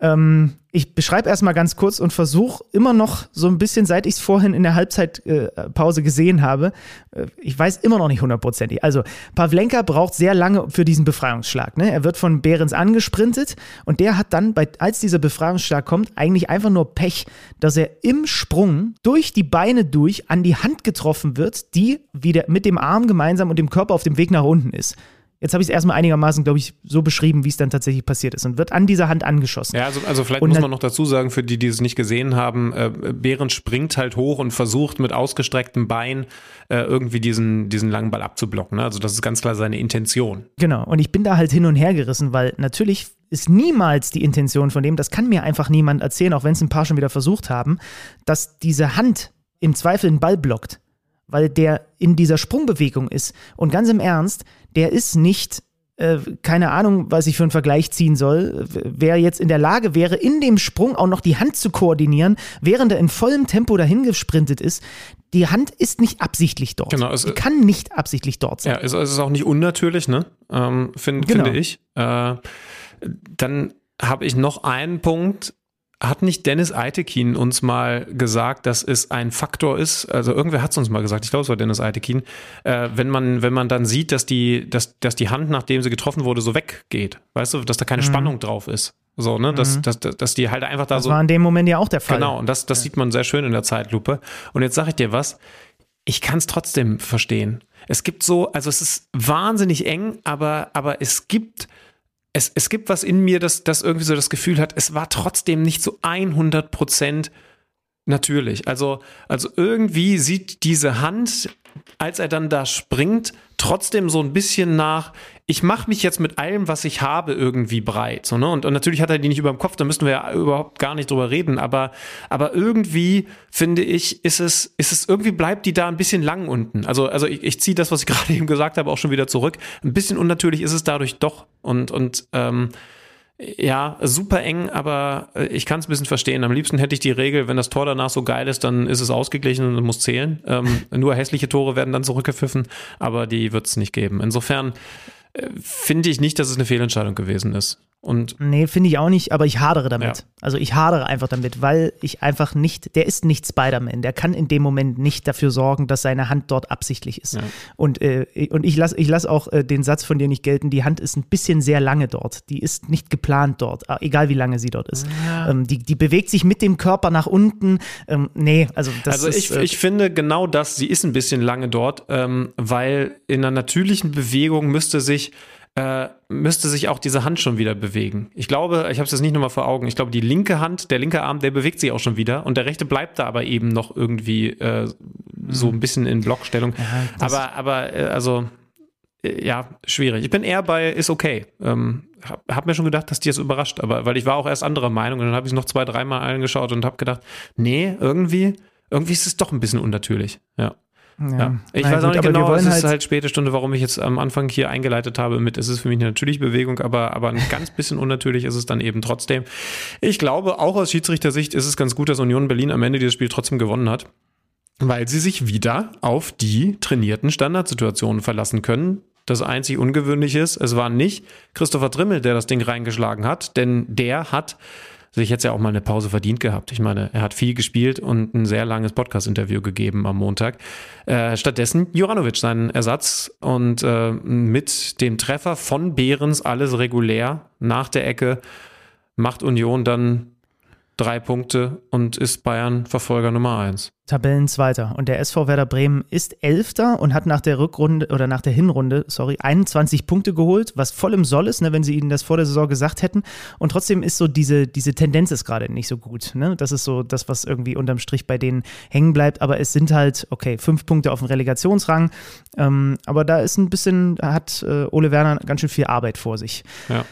Ähm, ich beschreibe erstmal ganz kurz und versuche immer noch so ein bisschen, seit ich es vorhin in der Halbzeitpause äh, gesehen habe, äh, ich weiß immer noch nicht hundertprozentig. Also Pavlenka braucht sehr lange für diesen Befreiungsschlag. Ne? Er wird von Behrens angesprintet und der hat dann, bei, als dieser Befreiungsschlag kommt, eigentlich einfach nur Pech, dass er im Sprung durch die Beine durch an die Hand getroffen wird, die wieder mit dem Arm gemeinsam und dem Körper auf dem Weg nach unten ist. Jetzt habe ich es erstmal einigermaßen, glaube ich, so beschrieben, wie es dann tatsächlich passiert ist und wird an dieser Hand angeschossen. Ja, also, also vielleicht und muss man noch dazu sagen, für die, die es nicht gesehen haben, äh, Behrens springt halt hoch und versucht mit ausgestrecktem Bein äh, irgendwie diesen, diesen langen Ball abzublocken. Ne? Also das ist ganz klar seine Intention. Genau, und ich bin da halt hin und her gerissen, weil natürlich ist niemals die Intention von dem, das kann mir einfach niemand erzählen, auch wenn es ein paar schon wieder versucht haben, dass diese Hand im Zweifel einen Ball blockt weil der in dieser Sprungbewegung ist. Und ganz im Ernst, der ist nicht, äh, keine Ahnung, was ich für einen Vergleich ziehen soll, wer jetzt in der Lage wäre, in dem Sprung auch noch die Hand zu koordinieren, während er in vollem Tempo dahin gesprintet ist. Die Hand ist nicht absichtlich dort. Genau, es, die kann nicht absichtlich dort sein. Ja, es, es ist auch nicht unnatürlich, ne? Ähm, find, genau. Finde ich. Äh, dann habe ich noch einen Punkt, hat nicht Dennis Eitekin uns mal gesagt, dass es ein Faktor ist, also irgendwer hat es uns mal gesagt, ich glaube, es war Dennis Eitekin, äh, wenn man, wenn man dann sieht, dass die, dass, dass die Hand, nachdem sie getroffen wurde, so weggeht, weißt du, dass da keine mhm. Spannung drauf ist. So, ne, dass, mhm. dass, dass, dass die halt einfach da das so. Das war in dem Moment ja auch der Fall. Genau, und das, das ja. sieht man sehr schön in der Zeitlupe. Und jetzt sage ich dir was, ich kann es trotzdem verstehen. Es gibt so, also es ist wahnsinnig eng, aber, aber es gibt es, es gibt was in mir, das, das irgendwie so das Gefühl hat, es war trotzdem nicht so 100 Prozent natürlich. Also, also irgendwie sieht diese Hand, als er dann da springt, trotzdem so ein bisschen nach, ich mache mich jetzt mit allem, was ich habe, irgendwie breit. So, ne? und, und natürlich hat er die nicht über dem Kopf, da müssten wir ja überhaupt gar nicht drüber reden. Aber, aber irgendwie, finde ich, ist es, ist es, irgendwie bleibt die da ein bisschen lang unten. Also, also ich, ich ziehe das, was ich gerade eben gesagt habe, auch schon wieder zurück. Ein bisschen unnatürlich ist es dadurch doch. Und, und ähm, ja, super eng, aber äh, ich kann es ein bisschen verstehen. Am liebsten hätte ich die Regel, wenn das Tor danach so geil ist, dann ist es ausgeglichen und muss zählen. Ähm, nur hässliche Tore werden dann zurückgepfiffen, aber die wird es nicht geben. Insofern finde ich nicht, dass es eine Fehlentscheidung gewesen ist. Und nee, finde ich auch nicht, aber ich hadere damit. Ja. Also ich hadere einfach damit, weil ich einfach nicht, der ist nicht Spider-Man. Der kann in dem Moment nicht dafür sorgen, dass seine Hand dort absichtlich ist. Ja. Und, äh, und ich lasse ich lass auch äh, den Satz von dir nicht gelten, die Hand ist ein bisschen sehr lange dort. Die ist nicht geplant dort, äh, egal wie lange sie dort ist. Ja. Ähm, die, die bewegt sich mit dem Körper nach unten. Ähm, nee, also das Also ist, ich, äh, ich finde genau das, sie ist ein bisschen lange dort, ähm, weil in einer natürlichen Bewegung müsste sich äh, müsste sich auch diese Hand schon wieder bewegen. Ich glaube, ich habe es jetzt nicht nochmal vor Augen, ich glaube, die linke Hand, der linke Arm, der bewegt sich auch schon wieder und der rechte bleibt da aber eben noch irgendwie äh, so ein bisschen in Blockstellung. Ja, aber, aber, äh, also, äh, ja, schwierig. Ich bin eher bei, ist okay. Ähm, hab, hab mir schon gedacht, dass die es überrascht, aber weil ich war auch erst anderer Meinung und dann habe ich es noch zwei, dreimal angeschaut und habe gedacht, nee, irgendwie, irgendwie ist es doch ein bisschen unnatürlich. Ja. Ja. ja. Ich Nein, weiß auch gut, nicht genau, es ist halt, halt späte Stunde, warum ich jetzt am Anfang hier eingeleitet habe mit, es ist für mich eine natürliche Bewegung, aber, aber ein ganz bisschen unnatürlich ist es dann eben trotzdem. Ich glaube, auch aus Schiedsrichtersicht ist es ganz gut, dass Union Berlin am Ende dieses Spiel trotzdem gewonnen hat, weil sie sich wieder auf die trainierten Standardsituationen verlassen können. Das einzig Ungewöhnliche ist, es war nicht Christopher Trimmel, der das Ding reingeschlagen hat, denn der hat sich jetzt ja auch mal eine Pause verdient gehabt. Ich meine, er hat viel gespielt und ein sehr langes Podcast-Interview gegeben am Montag. Äh, stattdessen Juranovic seinen Ersatz und äh, mit dem Treffer von Behrens alles regulär nach der Ecke macht Union dann drei Punkte und ist Bayern Verfolger Nummer eins. Tabellenzweiter. Und der SV Werder Bremen ist Elfter und hat nach der Rückrunde oder nach der Hinrunde, sorry, 21 Punkte geholt, was voll im Soll ist, ne, wenn sie ihnen das vor der Saison gesagt hätten. Und trotzdem ist so diese, diese Tendenz ist gerade nicht so gut. Ne? Das ist so das, was irgendwie unterm Strich bei denen hängen bleibt. Aber es sind halt, okay, fünf Punkte auf dem Relegationsrang. Ähm, aber da ist ein bisschen, hat äh, Ole Werner ganz schön viel Arbeit vor sich. Ja.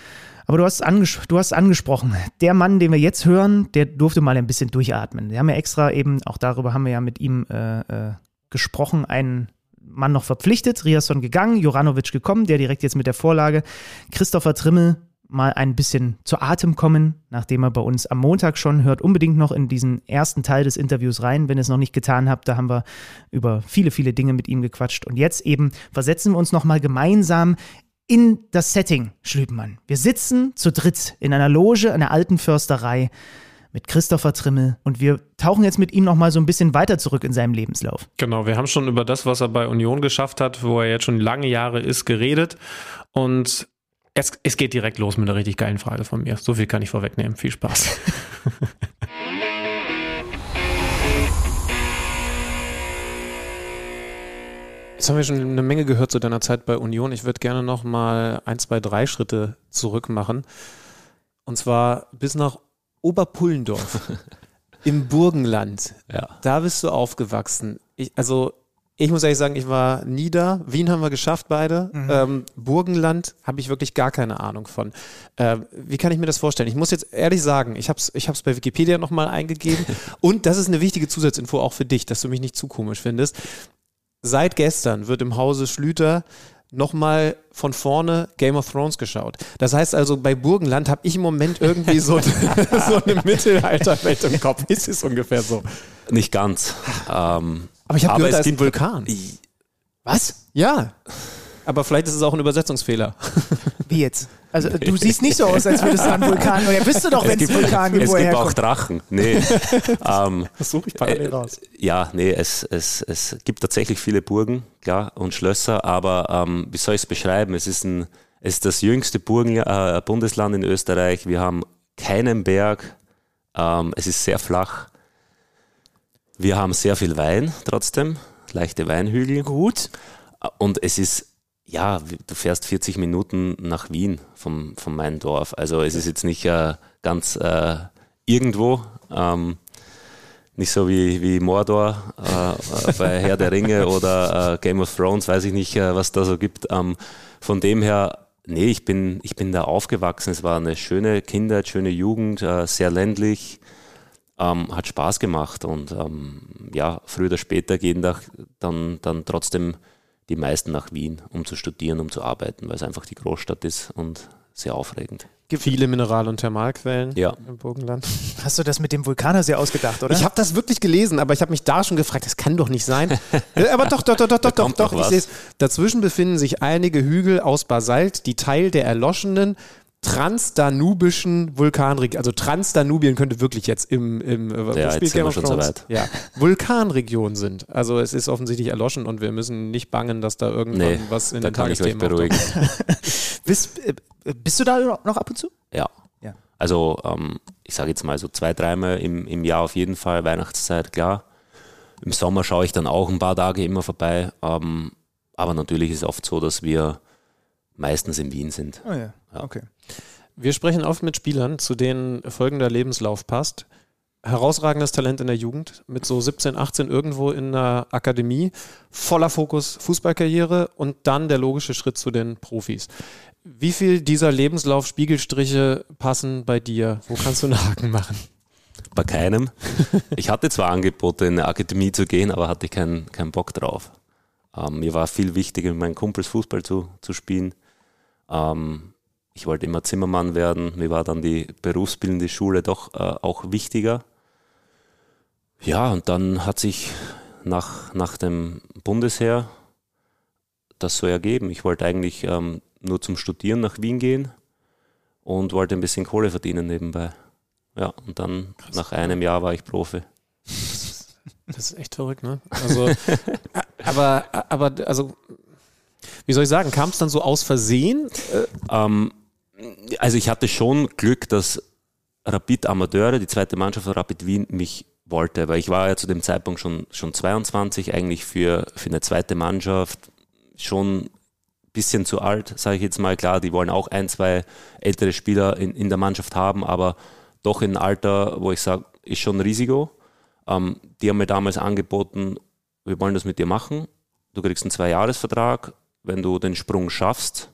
Aber du hast, anges du hast angesprochen, der Mann, den wir jetzt hören, der durfte mal ein bisschen durchatmen. Wir haben ja extra eben, auch darüber haben wir ja mit ihm äh, äh, gesprochen, einen Mann noch verpflichtet, Riasson gegangen, Joranovic gekommen, der direkt jetzt mit der Vorlage. Christopher Trimmel mal ein bisschen zu Atem kommen, nachdem er bei uns am Montag schon hört, unbedingt noch in diesen ersten Teil des Interviews rein, wenn ihr es noch nicht getan habt. Da haben wir über viele, viele Dinge mit ihm gequatscht. Und jetzt eben versetzen wir uns nochmal gemeinsam in das Setting, Schlübenmann. Wir sitzen zu dritt in einer Loge einer alten Försterei mit Christopher Trimmel und wir tauchen jetzt mit ihm noch mal so ein bisschen weiter zurück in seinem Lebenslauf. Genau, wir haben schon über das, was er bei Union geschafft hat, wo er jetzt schon lange Jahre ist, geredet und es, es geht direkt los mit einer richtig geilen Frage von mir. So viel kann ich vorwegnehmen. Viel Spaß. Jetzt haben wir schon eine Menge gehört zu deiner Zeit bei Union. Ich würde gerne noch mal ein, zwei, drei Schritte zurück machen. Und zwar bis nach Oberpullendorf im Burgenland. Ja. Da bist du aufgewachsen. Ich, also ich muss ehrlich sagen, ich war nie da. Wien haben wir geschafft beide. Mhm. Ähm, Burgenland habe ich wirklich gar keine Ahnung von. Äh, wie kann ich mir das vorstellen? Ich muss jetzt ehrlich sagen, ich habe es ich bei Wikipedia nochmal eingegeben. Und das ist eine wichtige Zusatzinfo auch für dich, dass du mich nicht zu komisch findest seit gestern wird im Hause Schlüter nochmal von vorne Game of Thrones geschaut. Das heißt also, bei Burgenland habe ich im Moment irgendwie so, so eine Mittelalterwelt im Kopf. Ist es ungefähr so? Nicht ganz. Ähm, aber ich habe gehört, es gibt Vulkan. Was? Ja. Aber vielleicht ist es auch ein Übersetzungsfehler. Wie jetzt? Also du siehst nicht so aus, als würdest du an Vulkan, oder bist du doch, wenn es Vulkan gibt, Es gibt auch herkommt. Drachen. Nee. ähm, Das suche ich parallel raus. ja, nee, es, es, es gibt tatsächlich viele Burgen, klar, und Schlösser, aber ähm, wie soll ich es beschreiben? Es ist, ein, es ist das jüngste Burgen, äh, Bundesland in Österreich. Wir haben keinen Berg. Ähm, es ist sehr flach. Wir haben sehr viel Wein trotzdem, leichte Weinhügel. Gut. Und es ist, ja, du fährst 40 Minuten nach Wien vom, von meinem Dorf. Also es ist jetzt nicht äh, ganz äh, irgendwo. Ähm, nicht so wie, wie Mordor äh, äh, bei Herr der Ringe oder äh, Game of Thrones, weiß ich nicht, äh, was da so gibt. Ähm, von dem her, nee, ich bin, ich bin da aufgewachsen. Es war eine schöne Kindheit, schöne Jugend, sehr ländlich. Ähm, hat Spaß gemacht und ähm, ja, früher oder später gehen da dann, dann trotzdem die meisten nach Wien, um zu studieren, um zu arbeiten, weil es einfach die Großstadt ist und sehr aufregend. Viele Mineral- und Thermalquellen Ja. im Burgenland. Hast du das mit dem Vulkaner sehr ausgedacht, oder? Ich habe das wirklich gelesen, aber ich habe mich da schon gefragt, das kann doch nicht sein. Aber doch, doch, doch, doch, doch, doch, doch. Ich sehe es. Dazwischen befinden sich einige Hügel aus Basalt, die Teil der erloschenen transdanubischen Vulkanregion, also Transdanubien könnte wirklich jetzt im, im äh, Ja, sind Game of schon so Thrones? weit. Ja, Vulkanregion sind. Also es ist offensichtlich erloschen und wir müssen nicht bangen, dass da irgendwann Nee, was in da den kann ich euch Tagesthemen beruhigen. bist, äh, bist du da noch ab und zu? Ja. Ja. Also ähm, ich sage jetzt mal so zwei, dreimal im, im Jahr auf jeden Fall, Weihnachtszeit, klar. Im Sommer schaue ich dann auch ein paar Tage immer vorbei. Ähm, aber natürlich ist es oft so, dass wir meistens in Wien sind. Oh ja, Ja. okay. Wir sprechen oft mit Spielern, zu denen folgender Lebenslauf passt. Herausragendes Talent in der Jugend, mit so 17, 18 irgendwo in der Akademie, voller Fokus Fußballkarriere und dann der logische Schritt zu den Profis. Wie viel dieser Lebenslauf-Spiegelstriche passen bei dir? Wo kannst du einen Haken machen? Bei keinem. Ich hatte zwar Angebote, in eine Akademie zu gehen, aber hatte ich keinen keinen Bock drauf. Ähm, mir war viel wichtiger, mit meinen Kumpels Fußball zu, zu spielen. Ähm, ich wollte immer Zimmermann werden. Mir war dann die berufsbildende Schule doch äh, auch wichtiger. Ja, und dann hat sich nach, nach dem Bundesheer das so ergeben. Ich wollte eigentlich ähm, nur zum Studieren nach Wien gehen und wollte ein bisschen Kohle verdienen nebenbei. Ja, und dann nach einem Jahr war ich Profi. Das ist echt verrückt, ne? Also, aber, aber, also, wie soll ich sagen, kam es dann so aus Versehen? Ähm, also ich hatte schon Glück, dass Rapid Amateure, die zweite Mannschaft von Rapid Wien, mich wollte, weil ich war ja zu dem Zeitpunkt schon, schon 22, eigentlich für, für eine zweite Mannschaft schon ein bisschen zu alt, sage ich jetzt mal. Klar, die wollen auch ein, zwei ältere Spieler in, in der Mannschaft haben, aber doch in einem Alter, wo ich sage, ist schon ein Risiko. Ähm, die haben mir damals angeboten, wir wollen das mit dir machen. Du kriegst einen Zweijahresvertrag. Wenn du den Sprung schaffst,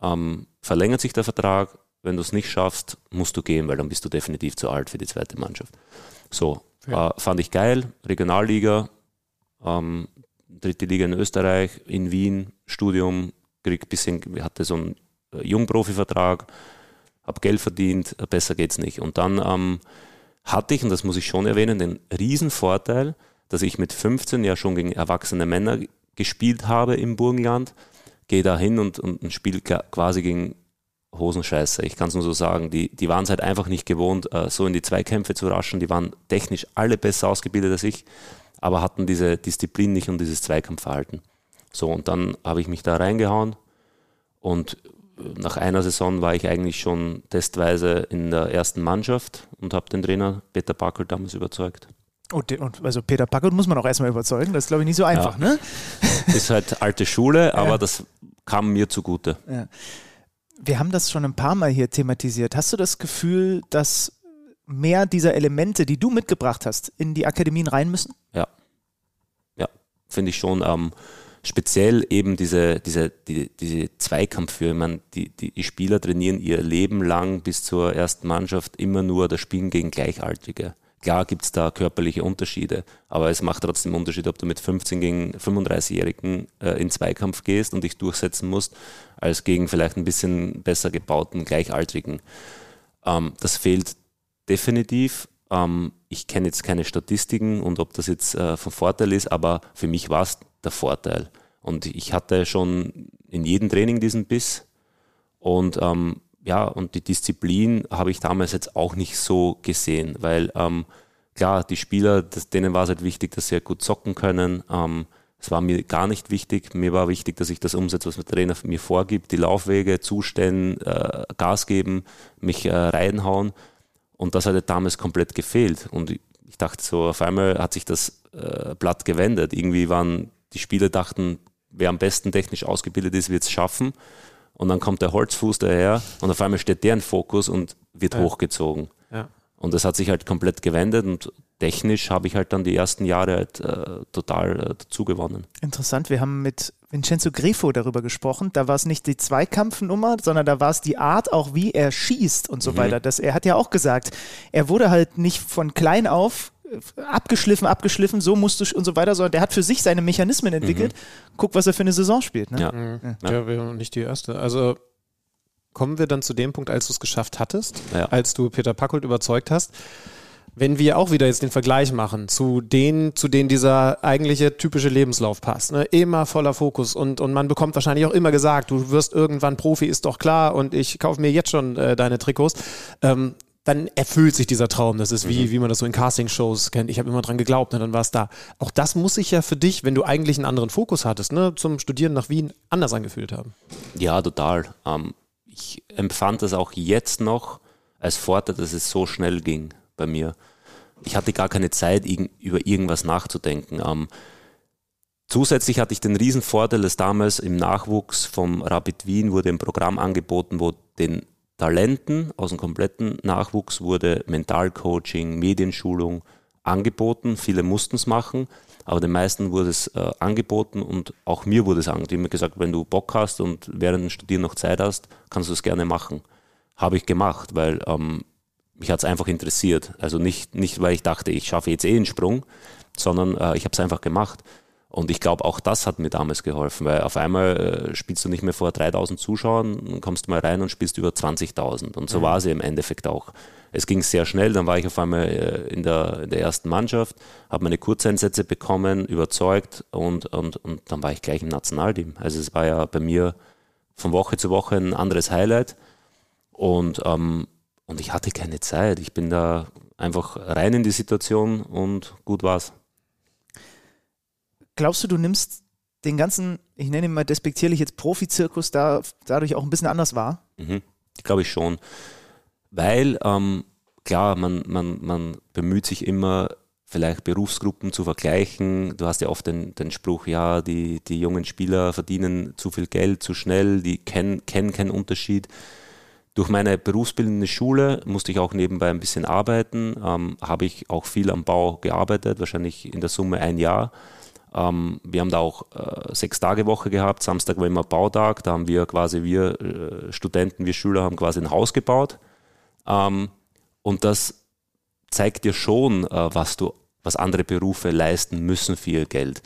ähm, verlängert sich der Vertrag. Wenn du es nicht schaffst, musst du gehen, weil dann bist du definitiv zu alt für die zweite Mannschaft. So, Ja. äh, fand ich geil. Regionalliga, ähm, dritte Liga in Österreich, in Wien, Studium, krieg bisschen, hatte so einen äh, Jungprofi-Vertrag, habe Geld verdient, äh, besser geht's nicht. Und dann ähm, hatte ich, und das muss ich schon erwähnen, den Riesenvorteil, dass ich mit 15 ja schon gegen erwachsene Männer gespielt habe im Burgenland, gehe da hin und, und, spiele ka- quasi gegen Hosenscheiße. Ich kann es nur so sagen. Die, die waren es halt einfach nicht gewohnt, äh, so in die Zweikämpfe zu raschen. Die waren technisch alle besser ausgebildet als ich, aber hatten diese Disziplin nicht und dieses Zweikampfverhalten. So, und dann habe ich mich da reingehauen und äh, nach einer Saison war ich eigentlich schon testweise in der ersten Mannschaft und habe den Trainer Peter Backel damals überzeugt. Und, und also Peter Packard muss man auch erstmal überzeugen. Das ist, glaube ich, nicht so einfach, ne? Ist halt alte Schule, aber Ja. das kam mir zugute. Wir haben das schon ein paar Mal hier thematisiert. Hast du das Gefühl, dass mehr dieser Elemente, die du mitgebracht hast, in die Akademien rein müssen? Ja. Ja, finde ich schon. Ähm, speziell eben diese, diese, die, diese Zweikampfführung. Ich meine, die, die, die Spieler trainieren ihr Leben lang bis zur ersten Mannschaft immer nur das Spielen gegen Gleichaltrige. Klar gibt es da körperliche Unterschiede, aber es macht trotzdem Unterschied, ob du mit 15 gegen 35-Jährigen äh, in Zweikampf gehst und dich durchsetzen musst, als gegen vielleicht ein bisschen besser gebauten Gleichaltrigen. Ähm, das fehlt definitiv. Ähm, ich kenne jetzt keine Statistiken und ob das jetzt äh, von Vorteil ist, aber für mich war es der Vorteil. Und ich hatte schon in jedem Training diesen Biss Und ähm, ja, und die Disziplin habe ich damals jetzt auch nicht so gesehen, weil ähm, klar, die Spieler, das, denen war es halt wichtig, dass sie halt gut zocken können. Ähm, es war mir gar nicht wichtig. Mir war wichtig, dass ich das umsetze, was der Trainer mir vorgibt, die Laufwege zustellen, äh, Gas geben, mich äh, reinhauen. Und das hat halt damals komplett gefehlt. Und ich dachte so, auf einmal hat sich das äh, Blatt gewendet. Irgendwie waren die Spieler dachten, wer am besten technisch ausgebildet ist, wird es schaffen. Und dann kommt der Holzfuß daher und auf einmal steht der in Fokus und wird ja. hochgezogen. Ja. Und das hat sich halt komplett gewendet und technisch habe ich halt dann die ersten Jahre halt, äh, total äh, dazu gewonnen. Interessant, wir haben mit Vincenzo Grefo darüber gesprochen. Da war es nicht die Zweikampfnummer, sondern da war es die Art, auch wie er schießt und so mhm. weiter. Das, er hat ja auch gesagt, er wurde halt nicht von klein auf abgeschliffen, abgeschliffen, so musst du und so weiter, sondern der hat für sich seine Mechanismen entwickelt. Mhm. Guck, was er für eine Saison spielt. Ne? Ja. Mhm. ja, ja wäre nicht die erste. Also kommen wir dann zu dem Punkt, als du es geschafft hattest, ja. als du Peter Packold überzeugt hast wenn wir auch wieder jetzt den Vergleich machen zu denen, zu denen dieser eigentliche typische Lebenslauf passt, ne? immer voller Fokus und, und man bekommt wahrscheinlich auch immer gesagt, du wirst irgendwann Profi, ist doch klar und ich kaufe mir jetzt schon äh, deine Trikots. Ähm, dann erfüllt sich dieser Traum. Das ist wie, mhm. wie man das so in Casting-Shows kennt. Ich habe immer dran geglaubt, ne, dann war es da. Auch das muss sich ja für dich, wenn du eigentlich einen anderen Fokus hattest, ne, zum Studieren nach Wien, anders angefühlt haben. Ja, total. Ähm, ich empfand das auch jetzt noch als Vorteil, dass es so schnell ging bei mir. Ich hatte gar keine Zeit, über irgendwas nachzudenken. Ähm, zusätzlich hatte ich den riesen Vorteil, dass damals im Nachwuchs vom Rapid Wien wurde ein Programm angeboten, wo den Talenten aus dem kompletten Nachwuchs wurde Mentalcoaching, Medienschulung angeboten. Viele mussten es machen, aber den meisten wurde es äh, angeboten und auch mir wurde es angeboten. Ich habe mir gesagt, wenn du Bock hast und während dem Studieren noch Zeit hast, kannst du es gerne machen. Habe ich gemacht, weil ähm, mich hat es einfach interessiert. Also nicht, nicht, weil ich dachte, ich schaffe jetzt eh einen Sprung, sondern äh, ich habe es einfach gemacht. Und ich glaube, auch das hat mir damals geholfen, weil auf einmal äh, spielst du nicht mehr vor 3000 Zuschauern, kommst du mal rein und spielst über 20.000. Und so mhm. war es im Endeffekt auch. Es ging sehr schnell, dann war ich auf einmal äh, in, der, in der ersten Mannschaft, habe meine Kurzeinsätze bekommen, überzeugt und, und, und dann war ich gleich im Nationalteam. Also es war ja bei mir von Woche zu Woche ein anderes Highlight. Und ähm, und ich hatte keine Zeit. Ich bin da einfach rein in die Situation und gut war's. Glaubst du, du nimmst den ganzen, ich nenne ihn mal despektierlich jetzt Profizirkus da dadurch auch ein bisschen anders wahr? Mhm, Glaube ich schon. Weil, ähm, klar, man, man, man bemüht sich immer, vielleicht Berufsgruppen zu vergleichen. Du hast ja oft den, den Spruch, ja, die, die jungen Spieler verdienen zu viel Geld, zu schnell, die kennen, kennen keinen Unterschied. Durch meine berufsbildende Schule musste ich auch nebenbei ein bisschen arbeiten, ähm, habe ich auch viel am Bau gearbeitet, wahrscheinlich in der Summe ein Jahr. Ähm, wir haben da auch äh, sechs Tage Woche gehabt, Samstag war immer Bautag, da haben wir quasi, wir äh, Studenten, wir Schüler haben quasi ein Haus gebaut. Ähm, und das zeigt dir schon, äh, was du, was andere Berufe leisten müssen für ihr Geld.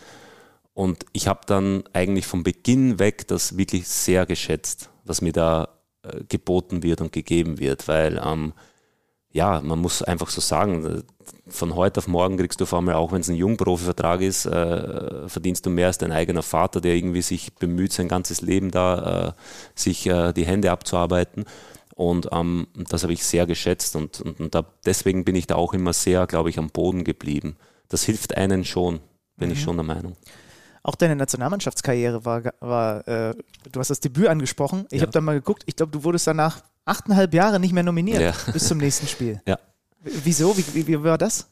Und ich habe dann eigentlich von Beginn weg das wirklich sehr geschätzt, was mir da äh, geboten wird und gegeben wird, weil ähm, ja, man muss einfach so sagen, äh, von heute auf morgen kriegst du vor allem auch wenn es ein Jungprofi-Vertrag ist, äh, verdienst du mehr als dein eigener Vater, der irgendwie sich bemüht, sein ganzes Leben da, äh, sich äh, die Hände abzuarbeiten. Und ähm, das habe ich sehr geschätzt und, und, und da, deswegen bin ich da auch immer sehr, glaube ich, am Boden geblieben. Das hilft einen schon, bin mhm. ich schon der Meinung. Auch deine Nationalmannschaftskarriere war, war äh, du hast das Debüt angesprochen. Ich ja. habe da mal geguckt, ich glaube, du wurdest danach achteinhalb Jahre nicht mehr nominiert ja. bis zum nächsten Spiel. Ja. Wieso? Wie, wie, wie war das?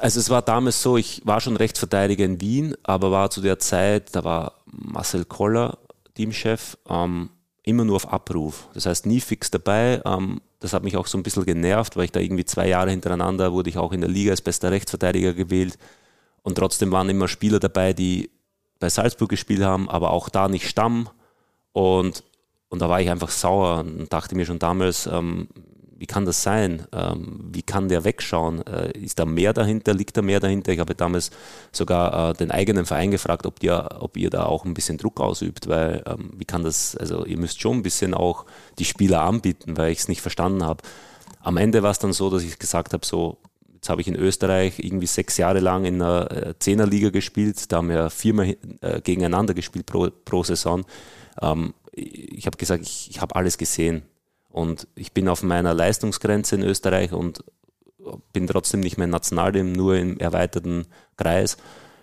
Also es war damals so, ich war schon Rechtsverteidiger in Wien, aber war zu der Zeit, da war Marcel Koller Teamchef, ähm, immer nur auf Abruf. Das heißt nie fix dabei. Ähm, das hat mich auch so ein bisschen genervt, weil ich da irgendwie zwei Jahre hintereinander wurde ich auch in der Liga als bester Rechtsverteidiger gewählt. Und trotzdem waren immer Spieler dabei, die bei Salzburg gespielt haben, aber auch da nicht Stamm. Und, und da war ich einfach sauer und dachte mir schon damals, ähm, wie kann das sein? Ähm, wie kann der wegschauen? Äh, ist da mehr dahinter? Liegt da mehr dahinter? Ich habe damals sogar äh, den eigenen Verein gefragt, ob, die, ob ihr da auch ein bisschen Druck ausübt, weil ähm, wie kann das, also ihr müsst schon ein bisschen auch die Spieler anbieten, weil ich es nicht verstanden habe. Am Ende war es dann so, dass ich gesagt habe, so, Jetzt habe ich in Österreich irgendwie sechs Jahre lang in einer äh, Zehnerliga gespielt. Da haben wir viermal äh, gegeneinander gespielt pro, pro Saison. Ähm, ich habe gesagt, ich, ich habe alles gesehen. Und ich bin auf meiner Leistungsgrenze in Österreich und bin trotzdem nicht mehr Nationalteam, nur im erweiterten Kreis.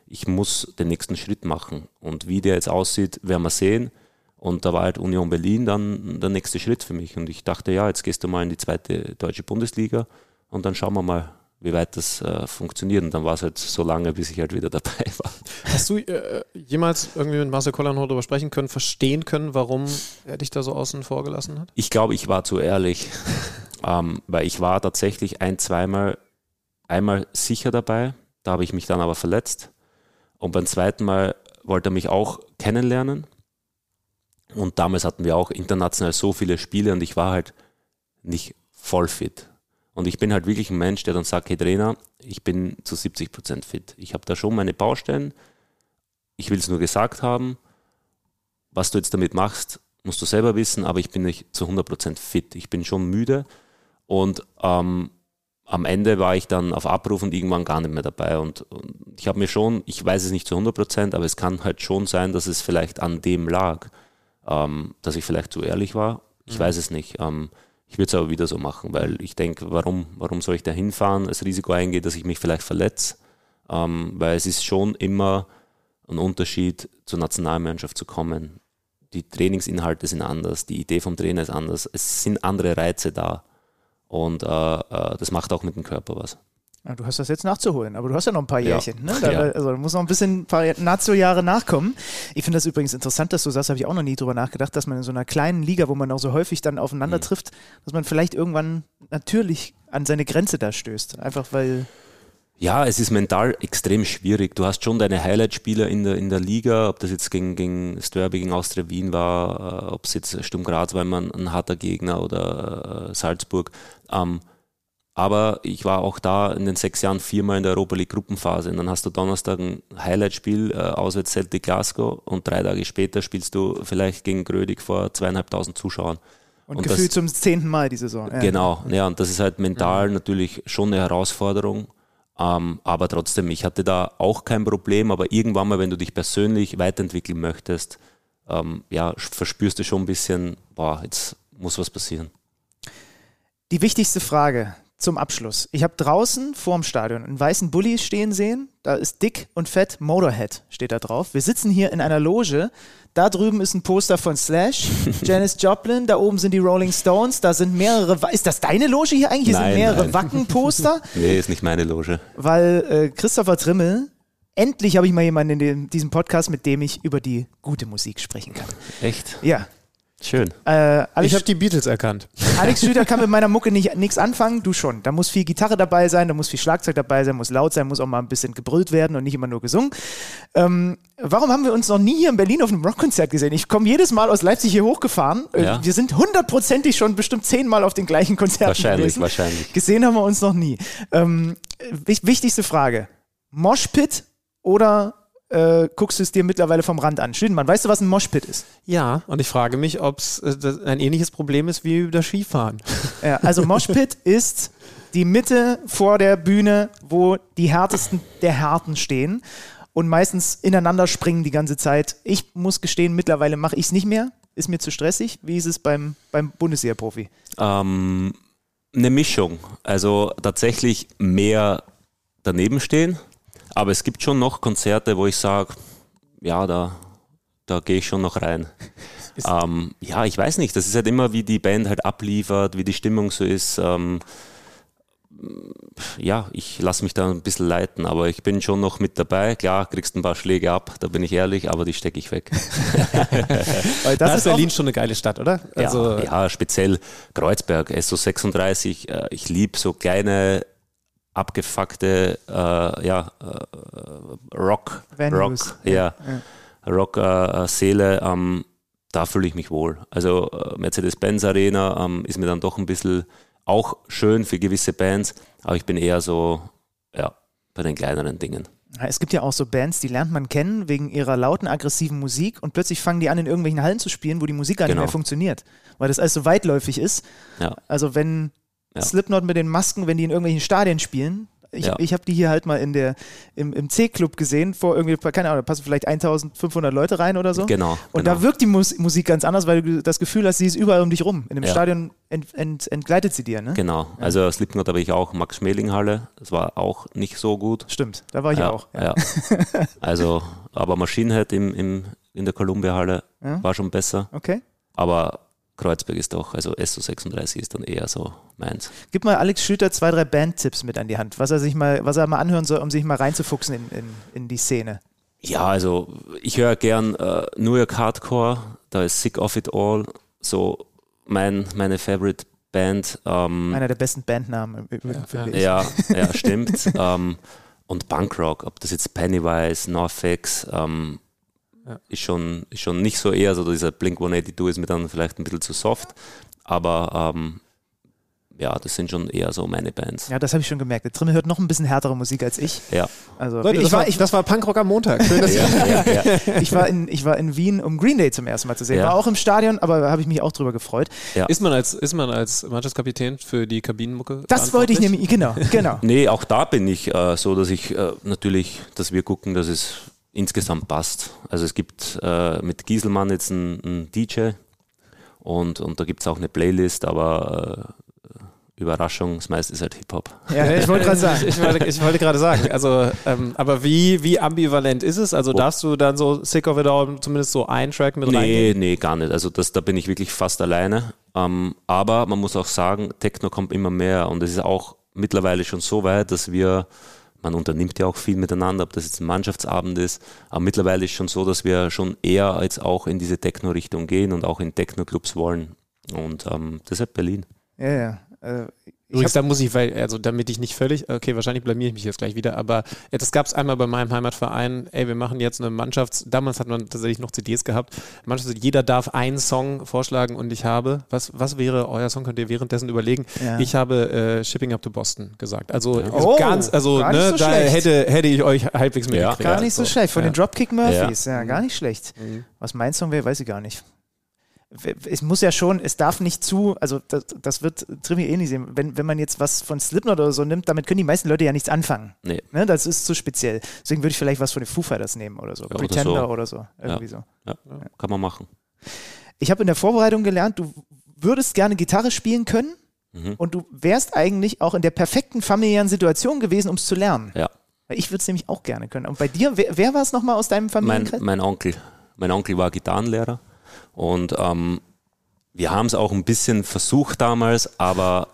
Ich muss den nächsten Schritt machen. Und wie der jetzt aussieht, werden wir sehen. Und da war halt Union Berlin dann der nächste Schritt für mich. Und ich dachte, ja, jetzt gehst du mal in die zweite deutsche Bundesliga und dann schauen wir mal, wie weit das äh, funktioniert. Und dann war es halt so lange, bis ich halt wieder dabei war. Hast du äh, jemals irgendwie mit Marcel Kollanhoff darüber sprechen können, verstehen können, warum er dich da so außen vor gelassen hat? Ich glaube, ich war zu ehrlich, ähm, weil ich war tatsächlich ein, zweimal, einmal sicher dabei, da habe ich mich dann aber verletzt. Und beim zweiten Mal wollte er mich auch kennenlernen. Und damals hatten wir auch international so viele Spiele und ich war halt nicht voll fit. Und ich bin halt wirklich ein Mensch, der dann sagt, hey Trainer, ich bin zu 70 Prozent fit. Ich habe da schon meine Baustellen. Ich will es nur gesagt haben. Was du jetzt damit machst, musst du selber wissen, aber ich bin nicht zu 100 Prozent fit. Ich bin schon müde und ähm, am Ende war ich dann auf Abruf und irgendwann gar nicht mehr dabei. Und, und ich habe mir schon, ich weiß es nicht zu 100 Prozent, aber es kann halt schon sein, dass es vielleicht an dem lag, ähm, dass ich vielleicht zu ehrlich war. Ich mhm. weiß es nicht. Ähm, ich würde es aber wieder so machen, weil ich denke, warum, warum soll ich da hinfahren, das Risiko eingehen, dass ich mich vielleicht verletze? Ähm, weil es ist schon immer ein Unterschied, zur Nationalmannschaft zu kommen. Die Trainingsinhalte sind anders, die Idee vom Trainer ist anders, es sind andere Reize da. Und äh, äh, das macht auch mit dem Körper was. Ja, du hast das jetzt nachzuholen, aber du hast ja noch ein paar Jährchen. Ja. Ne? Da, ja. Also da muss noch ein bisschen ein paar Nazio-Jahre nachkommen. Ich finde das übrigens interessant, dass du sagst, habe ich auch noch nie drüber nachgedacht, dass man in so einer kleinen Liga, wo man auch so häufig dann aufeinander mhm. trifft, dass man vielleicht irgendwann natürlich an seine Grenze da stößt. Einfach weil. Ja, es ist mental extrem schwierig. Du hast schon deine Highlight-Spieler in der, in der Liga, ob das jetzt gegen, gegen Störbe, gegen Austria Wien war, äh, ob es jetzt Sturm Graz war, immer ein, ein harter Gegner oder äh, Salzburg. Ähm, aber ich war auch da in den sechs Jahren viermal in der Europa League Gruppenphase. Und dann hast du Donnerstag ein Highlight-Spiel, äh, auswärts Celtic Glasgow und drei Tage später spielst du vielleicht gegen Grödig vor zweieinhalbtausend Zuschauern. Und, und gefühlt zum zehnten Mal die Saison. Ja. Genau, ja, und das ist halt mental ja. natürlich schon eine Herausforderung. Ähm, aber trotzdem, ich hatte da auch kein Problem, aber irgendwann mal, wenn du dich persönlich weiterentwickeln möchtest, ähm, ja, verspürst du schon ein bisschen, boah, jetzt muss was passieren. Die wichtigste Frage, zum Abschluss. Ich habe draußen vorm Stadion einen weißen Bulli stehen sehen. Da ist dick und fett Motorhead steht da drauf. Wir sitzen hier in einer Loge. Da drüben ist ein Poster von Slash, Janis Joplin. Da oben sind die Rolling Stones. Da sind mehrere. Ist das deine Loge hier eigentlich? Hier nein, sind mehrere Wacken-Poster. nee, ist nicht meine Loge. Weil äh, Christopher Trimmel endlich habe ich mal jemanden in dem, diesem Podcast, mit dem ich über die gute Musik sprechen kann. Echt? Ja. Schön. Äh, Alex, ich habe die Beatles erkannt. Alex Schlüter kann mit meiner Mucke nichts anfangen, du schon. Da muss viel Gitarre dabei sein, da muss viel Schlagzeug dabei sein, muss laut sein, muss auch mal ein bisschen gebrüllt werden und nicht immer nur gesungen. Ähm, warum haben wir uns noch nie hier in Berlin auf einem Rockkonzert gesehen? Ich komme jedes Mal aus Leipzig hier hochgefahren. Äh, ja. Wir sind hundertprozentig schon bestimmt zehnmal auf den gleichen Konzerten Wahrscheinlich, gewesen. wahrscheinlich. Gesehen haben wir uns noch nie. Ähm, wichtigste Frage. Moshpit oder äh, guckst du es dir mittlerweile vom Rand an. Schlindemann, weißt du, was ein Moshpit ist? Ja, und ich frage mich, ob es äh, ein ähnliches Problem ist wie das Skifahren. Ja, also Moshpit ist die Mitte vor der Bühne, wo die härtesten der Härten stehen und meistens ineinander springen die ganze Zeit. Ich muss gestehen, mittlerweile mache ich es nicht mehr. Ist mir zu stressig. Wie ist es beim, beim Bundesliga-Profi? Ähm, eine Mischung. Also tatsächlich mehr daneben stehen aber es gibt schon noch Konzerte, wo ich sage, ja, da, da gehe ich schon noch rein. Ähm, ja, ich weiß nicht. Das ist halt immer, wie die Band halt abliefert, wie die Stimmung so ist. Ähm, ja, ich lasse mich da ein bisschen leiten, aber ich bin schon noch mit dabei. Klar, kriegst ein paar Schläge ab, da bin ich ehrlich, aber die stecke ich weg. das da ist Berlin schon eine geile Stadt, oder? Also ja, ja, speziell Kreuzberg, SO36. Äh, ich liebe so kleine abgefuckte äh, ja, äh, Rock, Rock, ja, ja. Rock-Seele, äh, ähm, da fühle ich mich wohl. Also äh, Mercedes-Benz Arena ähm, ist mir dann doch ein bisschen auch schön für gewisse Bands, aber ich bin eher so ja, bei den kleineren Dingen. Es gibt ja auch so Bands, die lernt man kennen wegen ihrer lauten, aggressiven Musik und plötzlich fangen die an, in irgendwelchen Hallen zu spielen, wo die Musik gar genau. nicht mehr funktioniert, weil das alles so weitläufig ist. Ja. Also wenn ja. Slipknot mit den Masken, wenn die in irgendwelchen Stadien spielen, Ich, Ja. ich habe die hier halt mal in der, im, im C-Club gesehen, vor irgendwie, keine Ahnung, da passen vielleicht 1500 Leute rein oder so. Genau. Und genau. da wirkt die Mus Musik ganz anders, weil du das Gefühl hast, sie ist überall um dich rum. In dem Ja. Stadion ent, ent, entgleitet sie dir, ne? Genau. Also Slipknot habe ich auch, Max Schmeling Halle. Das war auch nicht so gut. Stimmt, da war ich ja, auch. Ja. also, aber Machine Head im, im, in der Columbia Halle Ja. war schon besser. Okay. Aber Kreuzberg ist doch, also SO36 ist dann eher so meins. Gib mal Alex Schlüter zwei, drei Bandtipps mit an die Hand, was er sich mal, was er mal anhören soll, um sich mal reinzufuchsen in, in, in die Szene. Ja, also ich höre gern äh, New York Hardcore, da ist Sick of It All so mein, meine Favorite Band. Ähm, Einer der besten Bandnamen im Übrigen, finde ich. ja, ja, stimmt. ähm, und Punkrock, ob das jetzt Pennywise, NoFX, ähm, ist, schon, ist schon nicht so eher so dieser Blink 182 ist mir dann vielleicht ein bisschen zu soft, aber ähm, ja, das sind schon eher so meine Bands. Ja, das habe ich schon gemerkt. Der Trimme hört noch ein bisschen härtere Musik als ich. Ja, Also Leute, ich, das, war, ich, das war Punkrock am Montag. Schön, dass ja, ja, ja. ich, war in, ich war in Wien, um Green Day zum ersten Mal zu sehen. Ja. War auch im Stadion, aber da habe ich mich auch drüber gefreut. Ist man als, ist man als Mannschaftskapitän für die Kabinenmucke? Das wollte ich nämlich, genau, genau. Nee, auch da bin ich äh, so, dass ich äh, natürlich, dass wir gucken, dass es insgesamt passt. Also es gibt äh, mit Gieselmann jetzt einen, einen DJ und, und da gibt es auch eine Playlist, aber äh, Überraschung, das meiste ist halt Hip-Hop. Ja, ich wollte gerade sagen. Ich wollte, ich wollte gerade sagen, also, ähm, aber wie, wie ambivalent ist es? Also darfst du dann so Sick of It All zumindest so einen Track mit Nee, reingeben? nee, gar nicht. Also das, da bin ich wirklich fast alleine. Ähm, aber man muss auch sagen, Techno kommt immer mehr und es ist auch mittlerweile schon so weit, dass wir, man unternimmt ja auch viel miteinander, ob das jetzt ein Mannschaftsabend ist, aber mittlerweile ist schon so, dass wir schon eher jetzt auch in diese Techno-Richtung gehen und auch in Techno-Clubs wollen. Und ähm, deshalb Berlin. Ja, ja. Ich Übrigens, da muss ich, weil, also damit ich nicht völlig, okay, wahrscheinlich blamier ich mich jetzt gleich wieder, aber ja, das gab es einmal bei meinem Heimatverein, ey, wir machen jetzt eine Mannschafts-, damals hat man tatsächlich noch CDs gehabt, Mannschafts jeder darf einen Song vorschlagen und ich habe, was, was wäre euer Song, könnt ihr währenddessen überlegen, Ja. ich habe äh, Shipping Up to Boston gesagt, also, also Oh, ganz, also ne, so da schlecht. hätte, hätte ich euch halbwegs mitgekriegt. gar nicht so schlecht. Von ja. den Dropkick Murphys, ja, Mhm. gar nicht schlecht. Was mein Song wäre, weiß ich gar nicht. Es muss ja schon, es darf nicht zu, also das, das wird Trimi eh nicht sehen. Wenn, wenn man jetzt was von Slipknot oder so nimmt, damit können die meisten Leute ja nichts anfangen. Nee. Ne, das ist zu speziell. Deswegen würde ich vielleicht was von den Foo Fighters nehmen oder so. oder Pretender so. oder so. Irgendwie so. Ja, kann man machen. Ich habe in der Vorbereitung gelernt, du würdest gerne Gitarre spielen können Mhm. und du wärst eigentlich auch in der perfekten familiären Situation gewesen, um es zu lernen. Ja. Ich würde es nämlich auch gerne können. Und bei dir, wer, wer war es nochmal aus deinem Mein, Familienkreis? mein Onkel. Mein Onkel war Gitarrenlehrer und ähm, wir haben es auch ein bisschen versucht damals, aber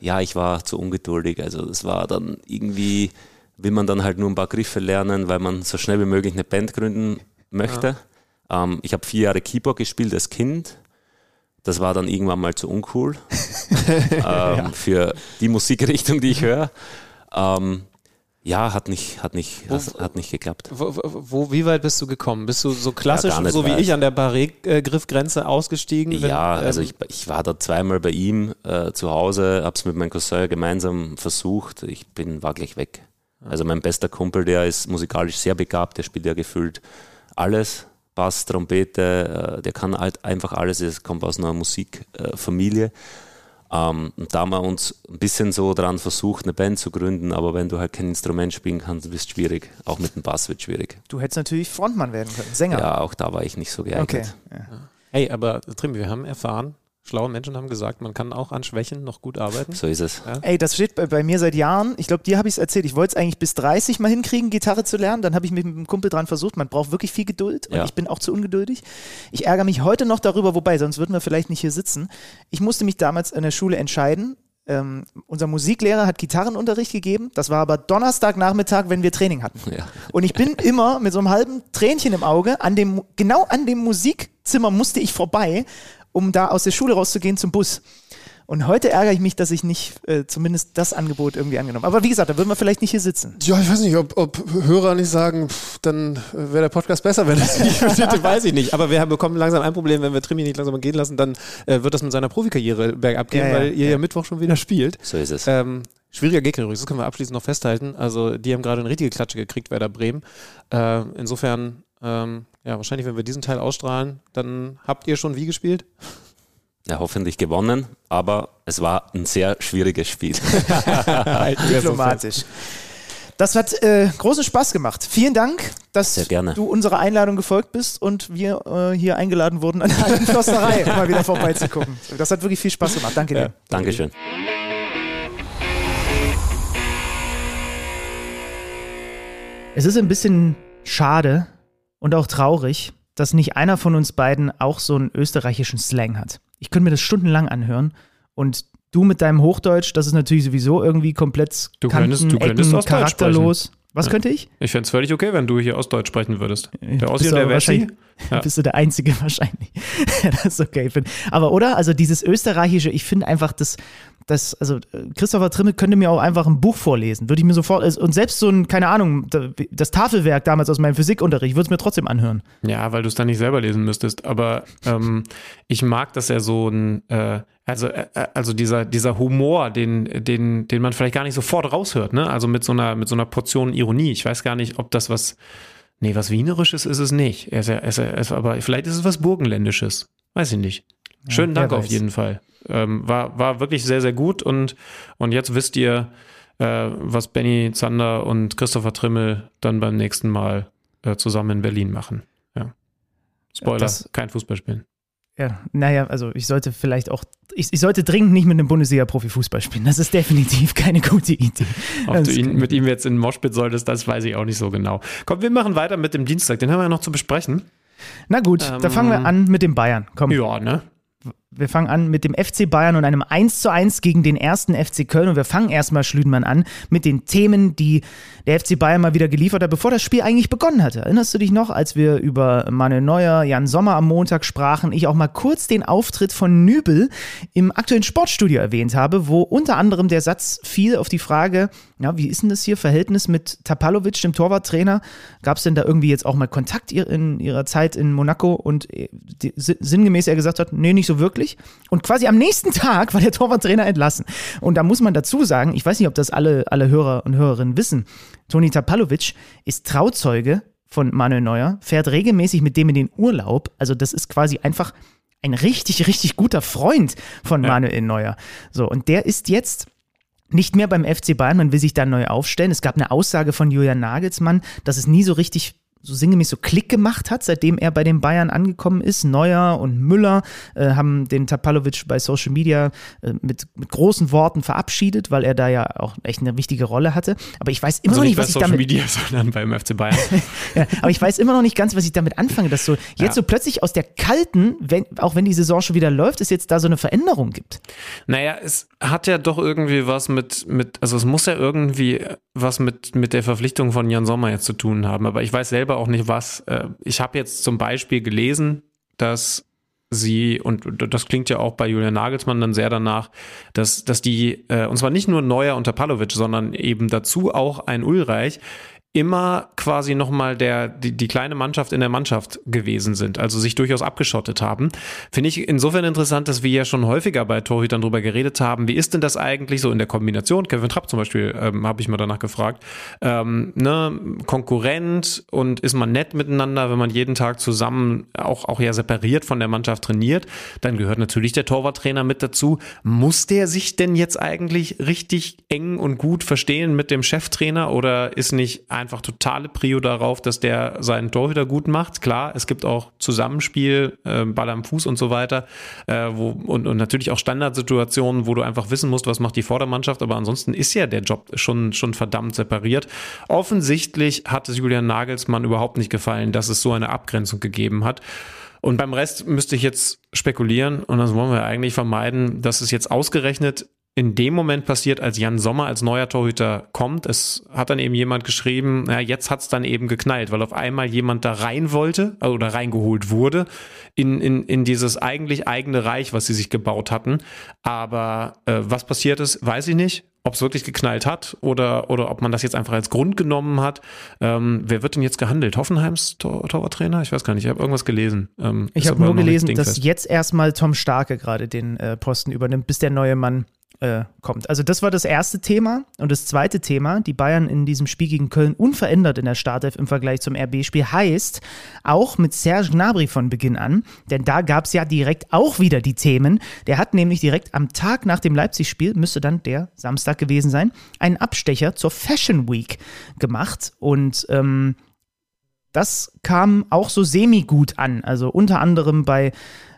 ja, ich war zu ungeduldig. Also es war dann irgendwie, will man dann halt nur ein paar Griffe lernen, weil man so schnell wie möglich eine Band gründen möchte. Ähm, ich habe vier Jahre Keyboard gespielt als Kind. Das war dann irgendwann mal zu uncool ähm, für die Musikrichtung, die ich höre. Ähm, ja, hat nicht, hat nicht, hat, hat nicht geklappt. Wo, wo, wo, wie weit bist du gekommen? Bist du so klassisch, Ja, so wie ich, an der Barré-Griffgrenze ausgestiegen? wenn- Ja, also ähm, ich, ich war da zweimal bei ihm äh, zu Hause, hab's mit meinem Cousin gemeinsam versucht. Ich bin, war gleich weg. Also mein bester Kumpel, der ist musikalisch sehr begabt, der spielt ja gefühlt alles. Bass, Trompete, äh, der kann halt einfach alles, er kommt aus einer Musikfamilie. Ähm, und da haben wir uns ein bisschen so dran versucht, eine Band zu gründen, aber wenn du halt kein Instrument spielen kannst, es schwierig. Auch mit dem Bass wird es schwierig. Du hättest natürlich Frontmann werden können, Sänger. Ja, auch da war ich nicht so geeignet. okay. Ja. Hey, aber Trim, wir haben erfahren, schlaue Menschen haben gesagt, man kann auch an Schwächen noch gut arbeiten. So ist es. Ey, das steht bei, bei mir seit Jahren. Ich glaube, dir habe ich es erzählt. Ich wollte es eigentlich bis 30 mal hinkriegen, Gitarre zu lernen. Dann habe ich mit einem Kumpel dran versucht. Man braucht wirklich viel Geduld und Ja. ich bin auch zu ungeduldig. Ich ärgere mich heute noch darüber, wobei, sonst würden wir vielleicht nicht hier sitzen. Ich musste mich damals in der Schule entscheiden. Ähm, unser Musiklehrer hat Gitarrenunterricht gegeben. Das war aber Donnerstagnachmittag, wenn wir Training hatten. Ja. Und ich bin immer mit so einem halben Tränchen im Auge an dem, genau an dem Musikzimmer musste ich vorbei, um da aus der Schule rauszugehen zum Bus. Und heute ärgere ich mich, dass ich nicht äh, zumindest das Angebot irgendwie angenommen habe. Aber wie gesagt, da würden wir vielleicht nicht hier sitzen. Ja, ich weiß nicht, ob, ob Hörer nicht sagen, pff, dann wäre der Podcast besser, wenn das nicht passiert, weiß ich nicht. Aber wir haben- bekommen langsam ein Problem, wenn wir Trimi nicht langsam gehen lassen, dann äh, wird das mit seiner Profikarriere bergab gehen, Ja, ja, weil ihr ja. ja. Mittwoch schon wieder spielt. So ist es. Ähm, schwieriger Gegner übrigens, das können wir abschließend noch festhalten. Also die haben gerade eine richtige Klatsche gekriegt, Werder Bremen. Äh, insofern, ähm, ja, wahrscheinlich, wenn wir diesen Teil ausstrahlen, dann habt ihr schon wie gespielt? ja, hoffentlich gewonnen, aber es war ein sehr schwieriges Spiel. Diplomatisch. Das hat äh, großen Spaß gemacht. Vielen Dank, dass du unserer Einladung gefolgt bist und wir äh, hier eingeladen wurden, an der alten Försterei mal wieder vorbeizugucken. Das hat wirklich viel Spaß gemacht. Danke dir. Dankeschön. Es ist ein bisschen schade und auch traurig, dass nicht einer von uns beiden auch so einen österreichischen Slang hat. Ich könnte mir das stundenlang anhören und du mit deinem Hochdeutsch, das ist natürlich sowieso irgendwie komplett Du Kanten, könntest- du Ecken, könntest charakterlos. Was könnte ich? Ich fände es völlig okay, wenn du hier Ostdeutsch sprechen würdest. Der Ossi und du der Wessi. Ja. Bist du der Einzige wahrscheinlich, der das okay findet. Aber oder? Also dieses Österreichische, ich finde einfach, das, das, also äh, Christopher Trimmel könnte mir auch einfach ein Buch vorlesen. Würde ich mir sofort, also, und selbst so ein, keine Ahnung, da- das Tafelwerk damals aus meinem Physikunterricht, würde es mir trotzdem anhören. Ja, weil du es dann nicht selber lesen müsstest. Aber ähm, ich mag, dass er so ein, äh, also, äh, also dieser, dieser Humor, den, den, den man vielleicht gar nicht sofort raushört, ne? Also mit so einer, mit so einer Portion Ironie. Ich weiß gar nicht, ob das was, nee, was Wienerisches ist es nicht. Er ist, ja- er ist, ja- er ist, aber vielleicht ist es was Burgenländisches. Weiß ich nicht. Schönen wer Dank auf jeden Fall. Ähm, war, war wirklich sehr, sehr gut und, und jetzt wisst ihr, äh, was Benny Zander und Christopher Trimmel dann beim nächsten Mal äh, zusammen in Berlin machen. Ja. Spoiler, Das- kein Fußball spielen. Ja, naja, also ich sollte vielleicht auch, ich, ich sollte dringend nicht mit einem Bundesliga-Profi Fußball spielen. Das ist definitiv keine gute Idee. Ob Das du ihn, mit ihm jetzt in den Moshpit solltest, das weiß ich auch nicht so genau. Komm, wir machen weiter mit dem Dienstag. Den haben wir ja noch zu besprechen. Na gut, da fangen wir an mit dem Bayern. Komm. Ja, ne? Wir fangen an mit dem FC Bayern und einem 1 zu 1 gegen den ersten FC Köln. Und wir fangen erstmal, Schlüdenmann, an mit den Themen, die der FC Bayern mal wieder geliefert hat, bevor das Spiel eigentlich begonnen hatte. Erinnerst du dich noch, als wir über Manuel Neuer, Jan Sommer am Montag sprachen, ich auch mal kurz den Auftritt von Nübel im aktuellen Sportstudio erwähnt habe, wo unter anderem der Satz fiel auf die Frage, ja, wie ist denn das hier, Verhältnis mit Tapalovic, dem Torwarttrainer? Gab es denn da irgendwie jetzt auch mal Kontakt in ihrer Zeit in Monaco und äh, sinngemäß er gesagt hat, nee, nicht so wirklich. Und quasi am nächsten Tag war der Torwarttrainer entlassen. Und da muss man dazu sagen, ich weiß nicht, ob das alle, alle Hörer und Hörerinnen wissen, Toni Tapalovic ist Trauzeuge von Manuel Neuer, fährt regelmäßig mit dem in den Urlaub. Also das ist quasi einfach ein richtig, richtig guter Freund von Manuel Neuer. So, und der ist jetzt nicht mehr beim FC Bayern, man will sich da neu aufstellen. Es gab eine Aussage von Julian Nagelsmann, dass es nie so richtig so sinngemäß so Klick gemacht hat, seitdem er bei den Bayern angekommen ist. Neuer und Müller äh, haben den Tapalovic bei Social Media äh, mit, mit großen Worten verabschiedet, weil er da ja auch echt eine wichtige Rolle hatte. Aber ich weiß immer Also noch nicht was ich Social damit Media, sondern beim FC Bayern. ja, aber ich weiß immer noch nicht ganz, was ich damit anfange, dass so jetzt Ja. so plötzlich aus der kalten, wenn, auch wenn die Saison schon wieder läuft, es jetzt da so eine Veränderung gibt. Naja, es hat ja doch irgendwie was mit, mit, also es muss ja irgendwie was mit, mit der Verpflichtung von Jan Sommer jetzt zu tun haben. Aber ich weiß selber auch nicht was. Äh, Ich habe jetzt zum Beispiel gelesen, dass sie, und das klingt ja auch bei Julian Nagelsmann dann sehr danach, dass, dass die, äh, und zwar nicht nur Neuer und Tapalovic, sondern eben dazu auch ein Ulreich, immer quasi nochmal der, die, die kleine Mannschaft in der Mannschaft gewesen sind, also sich durchaus abgeschottet haben. Finde ich insofern interessant, dass wir ja schon häufiger bei Torhütern drüber geredet haben. Wie ist denn das eigentlich so in der Kombination? Kevin Trapp zum Beispiel, ähm, habe ich mal danach gefragt. Ähm, ne, Konkurrent und ist man nett miteinander, wenn man jeden Tag zusammen auch, auch ja separiert von der Mannschaft trainiert, dann gehört natürlich der Torwarttrainer mit dazu. Muss der sich denn jetzt eigentlich richtig eng und gut verstehen mit dem Cheftrainer oder ist nicht einfach totale Prio darauf, dass der seinen Torhüter gut macht? Klar, es gibt auch Zusammenspiel, äh, Ball am Fuß und so weiter äh, wo, und, und natürlich auch Standardsituationen, wo du einfach wissen musst, was macht die Vordermannschaft, aber ansonsten ist ja der Job schon, schon verdammt separiert. Offensichtlich hat es Julian Nagelsmann überhaupt nicht gefallen, dass es so eine Abgrenzung gegeben hat. Und beim Rest müsste ich jetzt spekulieren und das wollen wir eigentlich vermeiden, dass es jetzt ausgerechnet in dem Moment passiert, als Jan Sommer als neuer Torhüter kommt. Es hat dann eben jemand geschrieben, ja, jetzt hat's dann eben geknallt, weil auf einmal jemand da rein wollte also, oder reingeholt wurde in, in, in dieses eigentlich eigene Reich, was sie sich gebaut hatten. Aber äh, was passiert ist, weiß ich nicht. Ob es wirklich geknallt hat oder, oder ob man das jetzt einfach als Grund genommen hat. Ähm, wer wird denn jetzt gehandelt? Hoffenheims Tor Torwarttrainer? Ich weiß gar nicht, ich habe irgendwas gelesen. Ähm, Ich habe nur gelesen, dass jetzt erstmal Tom Starke gerade den äh, Posten übernimmt, bis der neue Mann äh, kommt. Also das war das erste Thema. Und das zweite Thema, die Bayern in diesem Spiel gegen Köln unverändert in der Startelf im Vergleich zum RB-Spiel, heißt auch mit Serge Gnabry von Beginn an, denn da gab es ja direkt auch wieder die Themen. Der hat nämlich direkt am Tag nach dem Leipzig-Spiel, müsste dann der Samstag gewesen sein, einen Abstecher zur Fashion Week gemacht und ähm, das kam auch so semi-gut an. Also unter anderem bei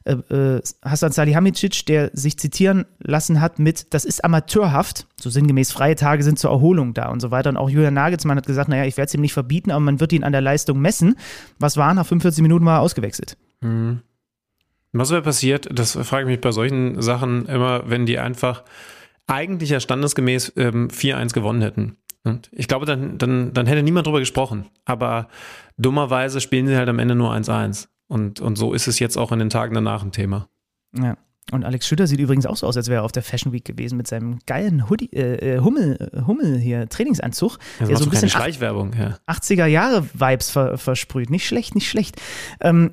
äh, äh, Salihamidzic, der sich zitieren lassen hat mit, das ist amateurhaft, so sinngemäß freie Tage sind zur Erholung da und so weiter. Und auch Julian Nagelsmann hat gesagt, naja, ich werde es ihm nicht verbieten, aber man wird ihn an der Leistung messen. Was war? Nach 45 Minuten war er ausgewechselt. Mhm. Was wäre passiert, das frage ich mich bei solchen Sachen immer, wenn die einfach eigentlich ja standesgemäß ähm, 4-1 gewonnen hätten. Und ich glaube, dann, dann, dann hätte niemand drüber gesprochen. Aber dummerweise spielen sie halt am Ende nur 1-1. Und, und so ist es jetzt auch in den Tagen danach ein Thema. Ja. Und Alex Schütter sieht übrigens auch so aus, als wäre er auf der Fashion Week gewesen mit seinem geilen Hoodie, äh, äh Hummel, Hummel hier, Trainingsanzug. Also der so ein bisschen Schleichwerbung, ja. 80er Jahre Vibes ver, versprüht. Nicht schlecht, nicht schlecht. Ähm,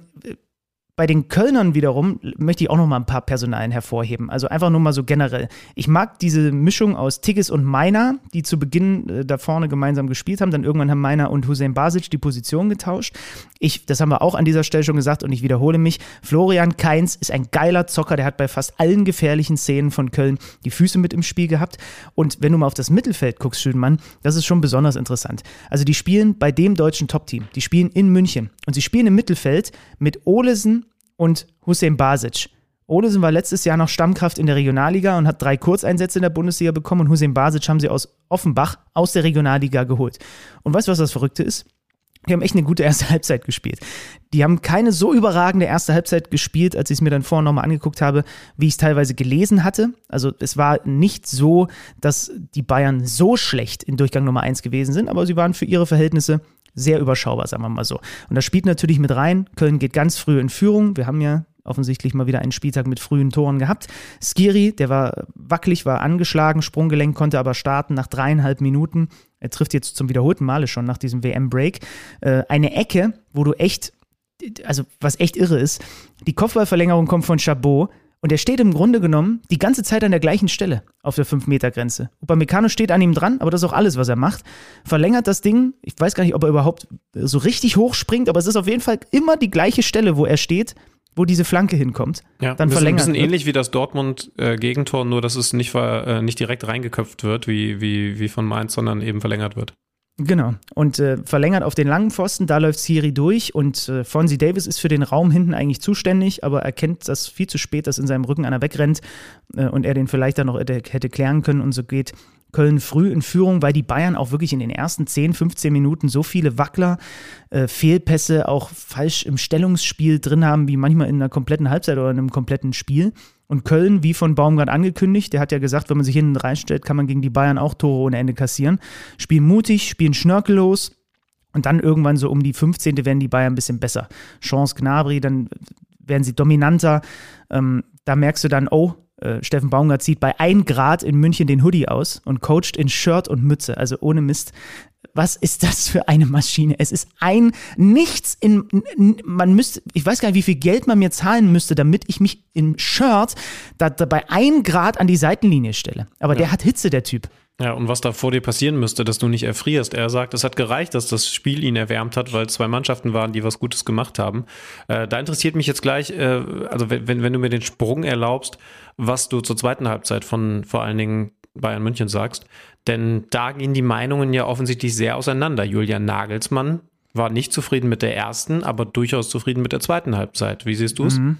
bei den Kölnern wiederum möchte ich auch noch mal ein paar Personalien hervorheben. Also einfach nur mal so generell. Ich mag diese Mischung aus Tigges und Meiner, die zu Beginn äh, da vorne gemeinsam gespielt haben. Dann irgendwann haben Meiner und Hussein Basic die Position getauscht. Ich, das haben wir auch an dieser Stelle schon gesagt und ich wiederhole mich. Florian Kainz ist ein geiler Zocker. Der hat bei fast allen gefährlichen Szenen von Köln die Füße mit im Spiel gehabt. Und wenn du mal auf das Mittelfeld guckst, Schönmann, das ist schon besonders interessant. Also die spielen bei dem deutschen Top-Team. Die spielen in München. Und sie spielen im Mittelfeld mit Olesen, und Hussein Basic. Olesen war letztes Jahr noch Stammkraft in der Regionalliga und hat drei Kurzeinsätze in der Bundesliga bekommen und Hussein Basic haben sie aus Offenbach aus der Regionalliga geholt. Und weißt du, was das Verrückte ist? Die haben echt eine gute erste Halbzeit gespielt. Die haben keine so überragende erste Halbzeit gespielt, als ich es mir dann vorher nochmal angeguckt habe, wie ich es teilweise gelesen hatte. Also es war nicht so, dass die Bayern so schlecht in Durchgang Nummer 1 gewesen sind, aber sie waren für ihre Verhältnisse sehr überschaubar, sagen wir mal so. Und das spielt natürlich mit rein. Köln geht ganz früh in Führung. Wir haben ja offensichtlich mal wieder einen Spieltag mit frühen Toren gehabt. Skiri, der war wackelig, war angeschlagen, Sprunggelenk konnte aber starten nach dreieinhalb Minuten. Er trifft jetzt zum wiederholten Male schon nach diesem WM-Break. Äh, eine Ecke, wo du echt, also was echt irre ist, die Kopfballverlängerung kommt von Chabot und er steht im Grunde genommen die ganze Zeit an der gleichen Stelle auf der 5-Meter-Grenze. Upamecano steht an ihm dran, aber das ist auch alles, was er macht. Verlängert das Ding. Ich weiß gar nicht, ob er überhaupt so richtig hoch springt, aber es ist auf jeden Fall immer die gleiche Stelle, wo er steht, wo diese Flanke hinkommt. Ja, dann verlängert. Ein bisschen ähnlich wie das Dortmund-Gegentor, nur dass es nicht, äh, nicht direkt reingeköpft wird, wie, wie, wie von Mainz, sondern eben verlängert wird. Genau. Und äh, verlängert auf den langen Pfosten, da läuft Siri durch und äh, Fonzie Davis ist für den Raum hinten eigentlich zuständig, aber erkennt das viel zu spät, dass in seinem Rücken einer wegrennt äh, und er den vielleicht dann noch hätte, hätte klären können und so geht Köln früh in Führung, weil die Bayern auch wirklich in den ersten 10, 15 Minuten so viele Wackler, äh, Fehlpässe auch falsch im Stellungsspiel drin haben, wie manchmal in einer kompletten Halbzeit oder in einem kompletten Spiel. Und Köln, wie von Baumgart angekündigt, der hat ja gesagt, wenn man sich hinten reinstellt, kann man gegen die Bayern auch Tore ohne Ende kassieren. Spielen mutig, spielen schnörkellos. Und dann irgendwann so um die 15. werden die Bayern ein bisschen besser. Chance Gnabry, dann werden sie dominanter. Ähm, da merkst du dann, oh, äh, Steffen Baumgart zieht bei 1 Grad in München den Hoodie aus und coacht in Shirt und Mütze. Also ohne Mist was ist das für eine Maschine? Es ist ein nichts in man müsste, ich weiß gar nicht, wie viel Geld man mir zahlen müsste, damit ich mich im Shirt da, da bei ein Grad an die Seitenlinie stelle. Aber ja. der hat Hitze, der Typ. Ja, und was da vor dir passieren müsste, dass du nicht erfrierst. Er sagt, es hat gereicht, dass das Spiel ihn erwärmt hat, weil zwei Mannschaften waren, die was Gutes gemacht haben. Äh, da interessiert mich jetzt gleich, äh, also wenn, wenn du mir den Sprung erlaubst, was du zur zweiten Halbzeit von vor allen Dingen Bayern München sagst. Denn da gehen die Meinungen ja offensichtlich sehr auseinander. Julian Nagelsmann war nicht zufrieden mit der ersten, aber durchaus zufrieden mit der zweiten Halbzeit. Wie siehst du es? Mhm.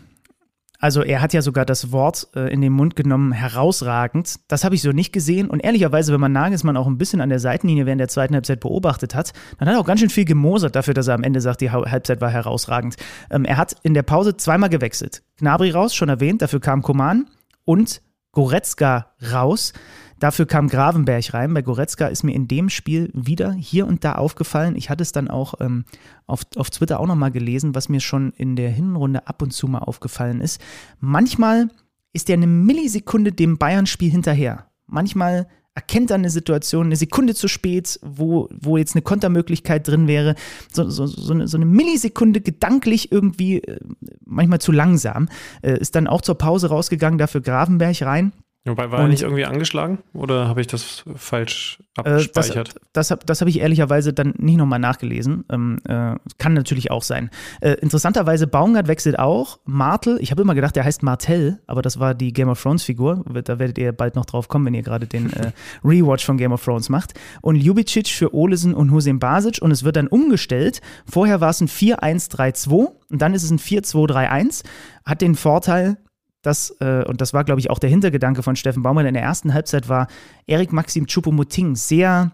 Also er hat ja sogar das Wort äh, in den Mund genommen, herausragend. Das habe ich so nicht gesehen. Und ehrlicherweise, wenn man Nagelsmann auch ein bisschen an der Seitenlinie während der zweiten Halbzeit beobachtet hat, dann hat er auch ganz schön viel gemosert dafür, dass er am Ende sagt, die Halbzeit war herausragend. Ähm, er hat in der Pause zweimal gewechselt. Gnabry raus, schon erwähnt, dafür kam Koman und Goretzka raus. Dafür kam Gravenberg rein. Bei Goretzka ist mir in dem Spiel wieder hier und da aufgefallen. Ich hatte es dann auch ähm, auf, auf Twitter auch nochmal gelesen, was mir schon in der Hinrunde ab und zu mal aufgefallen ist. Manchmal ist er eine Millisekunde dem Bayern-Spiel hinterher. Manchmal erkennt er eine Situation eine Sekunde zu spät, wo, wo jetzt eine Kontermöglichkeit drin wäre. So, so, so, eine, so eine Millisekunde gedanklich irgendwie, äh, manchmal zu langsam. Äh, ist dann auch zur Pause rausgegangen, dafür Gravenberg rein. Wobei war er nicht irgendwie angeschlagen oder habe ich das falsch abgespeichert? Äh, das das, das habe ich ehrlicherweise dann nicht nochmal nachgelesen. Ähm, äh, kann natürlich auch sein. Äh, interessanterweise, Baumgart wechselt auch. Martel, ich habe immer gedacht, der heißt Martell, aber das war die Game of Thrones Figur. Da werdet ihr bald noch drauf kommen, wenn ihr gerade den äh, Rewatch von Game of Thrones macht. Und Ljubicic für Olesen und Hussein Basic und es wird dann umgestellt. Vorher war es ein 4-1-3-2 und dann ist es ein 4-2-3-1. Hat den Vorteil, das, äh, und das war, glaube ich, auch der Hintergedanke von Steffen Baumann. In der ersten Halbzeit, war Erik Maxim Choupo-Moting sehr,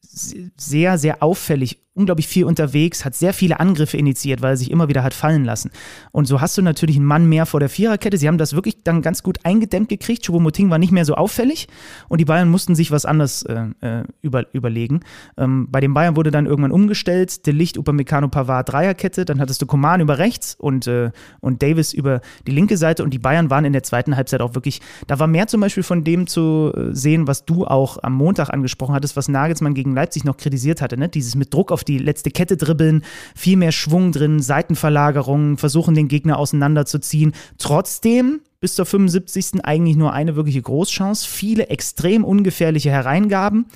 sehr, sehr auffällig unglaublich viel unterwegs, hat sehr viele Angriffe initiiert, weil er sich immer wieder hat fallen lassen. Und so hast du natürlich einen Mann mehr vor der Viererkette. Sie haben das wirklich dann ganz gut eingedämmt gekriegt. Choupo-Moting war nicht mehr so auffällig und die Bayern mussten sich was anderes äh, äh, über, überlegen. Ähm, bei den Bayern wurde dann irgendwann umgestellt. De Licht, Upamecano, Pavard, Dreierkette. Dann hattest du Coman über rechts und, äh, und Davis über die linke Seite. Und die Bayern waren in der zweiten Halbzeit auch wirklich, da war mehr zum Beispiel von dem zu äh, sehen, was du auch am Montag angesprochen hattest, was Nagelsmann gegen Leipzig noch kritisiert hatte. Ne? Dieses mit Druck auf die letzte Kette dribbeln, viel mehr Schwung drin, Seitenverlagerungen, versuchen den Gegner auseinanderzuziehen. Trotzdem bis zur 75. eigentlich nur eine wirkliche Großchance, viele extrem ungefährliche Hereingaben.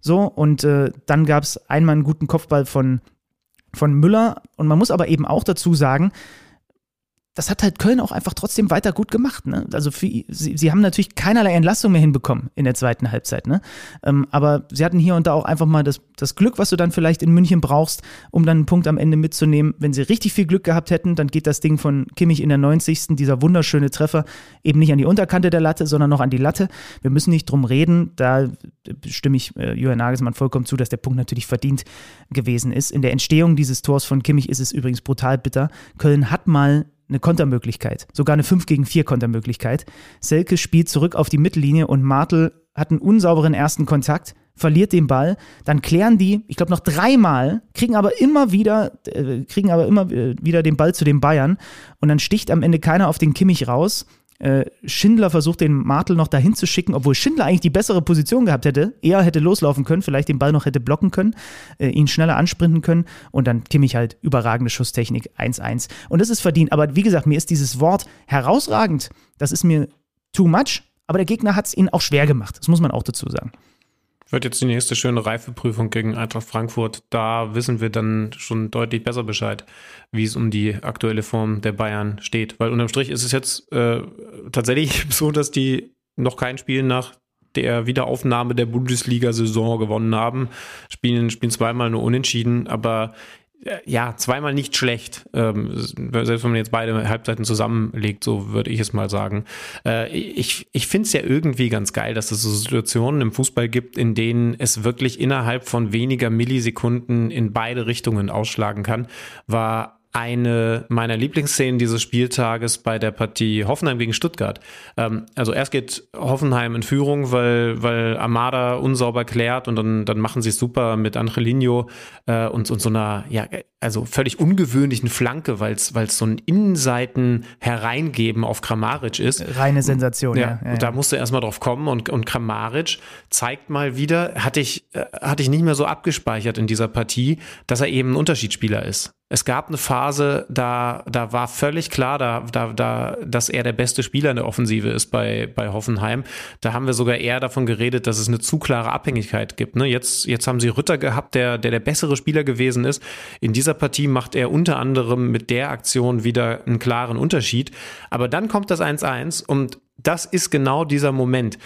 So, und äh, dann gab es einmal einen guten Kopfball von, von Müller. Und man muss aber eben auch dazu sagen, das hat halt Köln auch einfach trotzdem weiter gut gemacht. Ne? Also für, sie, sie haben natürlich keinerlei Entlassung mehr hinbekommen in der zweiten Halbzeit. Ne? Ähm, aber sie hatten hier und da auch einfach mal das, das Glück, was du dann vielleicht in München brauchst, um dann einen Punkt am Ende mitzunehmen. Wenn sie richtig viel Glück gehabt hätten, dann geht das Ding von Kimmich in der 90. dieser wunderschöne Treffer eben nicht an die Unterkante der Latte, sondern noch an die Latte. Wir müssen nicht drum reden. Da stimme ich äh, Julian Nagelsmann vollkommen zu, dass der Punkt natürlich verdient gewesen ist. In der Entstehung dieses Tors von Kimmich ist es übrigens brutal bitter. Köln hat mal eine Kontermöglichkeit, sogar eine 5 gegen 4 Kontermöglichkeit. Selke spielt zurück auf die Mittellinie und Martel hat einen unsauberen ersten Kontakt, verliert den Ball, dann klären die, ich glaube noch dreimal, kriegen aber immer wieder, äh, kriegen aber immer äh, wieder den Ball zu den Bayern. Und dann sticht am Ende keiner auf den Kimmich raus Schindler versucht, den Martel noch dahin zu schicken, obwohl Schindler eigentlich die bessere Position gehabt hätte. Er hätte loslaufen können, vielleicht den Ball noch hätte blocken können, äh, ihn schneller ansprinten können und dann Kimmich halt überragende Schusstechnik 1-1. Und das ist verdient. Aber wie gesagt, mir ist dieses Wort herausragend, das ist mir too much, aber der Gegner hat es ihnen auch schwer gemacht. Das muss man auch dazu sagen. Wird jetzt die nächste schöne Reifeprüfung gegen Eintracht Frankfurt. Da wissen wir dann schon deutlich besser Bescheid, wie es um die aktuelle Form der Bayern steht. Weil unterm Strich ist es jetzt äh, tatsächlich so, dass die noch kein Spiel nach der Wiederaufnahme der Bundesliga-Saison gewonnen haben. Spielen, spielen zweimal nur unentschieden, aber ja, zweimal nicht schlecht. Ähm, selbst wenn man jetzt beide Halbzeiten zusammenlegt, so würde ich es mal sagen. Äh, ich ich finde es ja irgendwie ganz geil, dass es so Situationen im Fußball gibt, in denen es wirklich innerhalb von weniger Millisekunden in beide Richtungen ausschlagen kann. War eine meiner Lieblingsszenen dieses Spieltages bei der Partie Hoffenheim gegen Stuttgart. Ähm, also erst geht Hoffenheim in Führung, weil, weil Armada unsauber klärt und dann, dann machen sie es super mit Angelino äh, und, und so einer, ja, also völlig ungewöhnlichen Flanke, weil es so ein Innenseiten hereingeben auf Kramaric ist. Reine Sensation, ja. ja, ja. Und da musste erstmal drauf kommen und, und Kramaric zeigt mal wieder, hatte ich, äh, hatte ich nicht mehr so abgespeichert in dieser Partie, dass er eben ein Unterschiedsspieler ist. Es gab eine Phase, da, da war völlig klar, da, da, da, dass er der beste Spieler in der Offensive ist bei, bei Hoffenheim. Da haben wir sogar eher davon geredet, dass es eine zu klare Abhängigkeit gibt. Ne? Jetzt, jetzt haben sie Rütter gehabt, der, der der bessere Spieler gewesen ist. In dieser Partie macht er unter anderem mit der Aktion wieder einen klaren Unterschied. Aber dann kommt das 1-1 und das ist genau dieser Moment.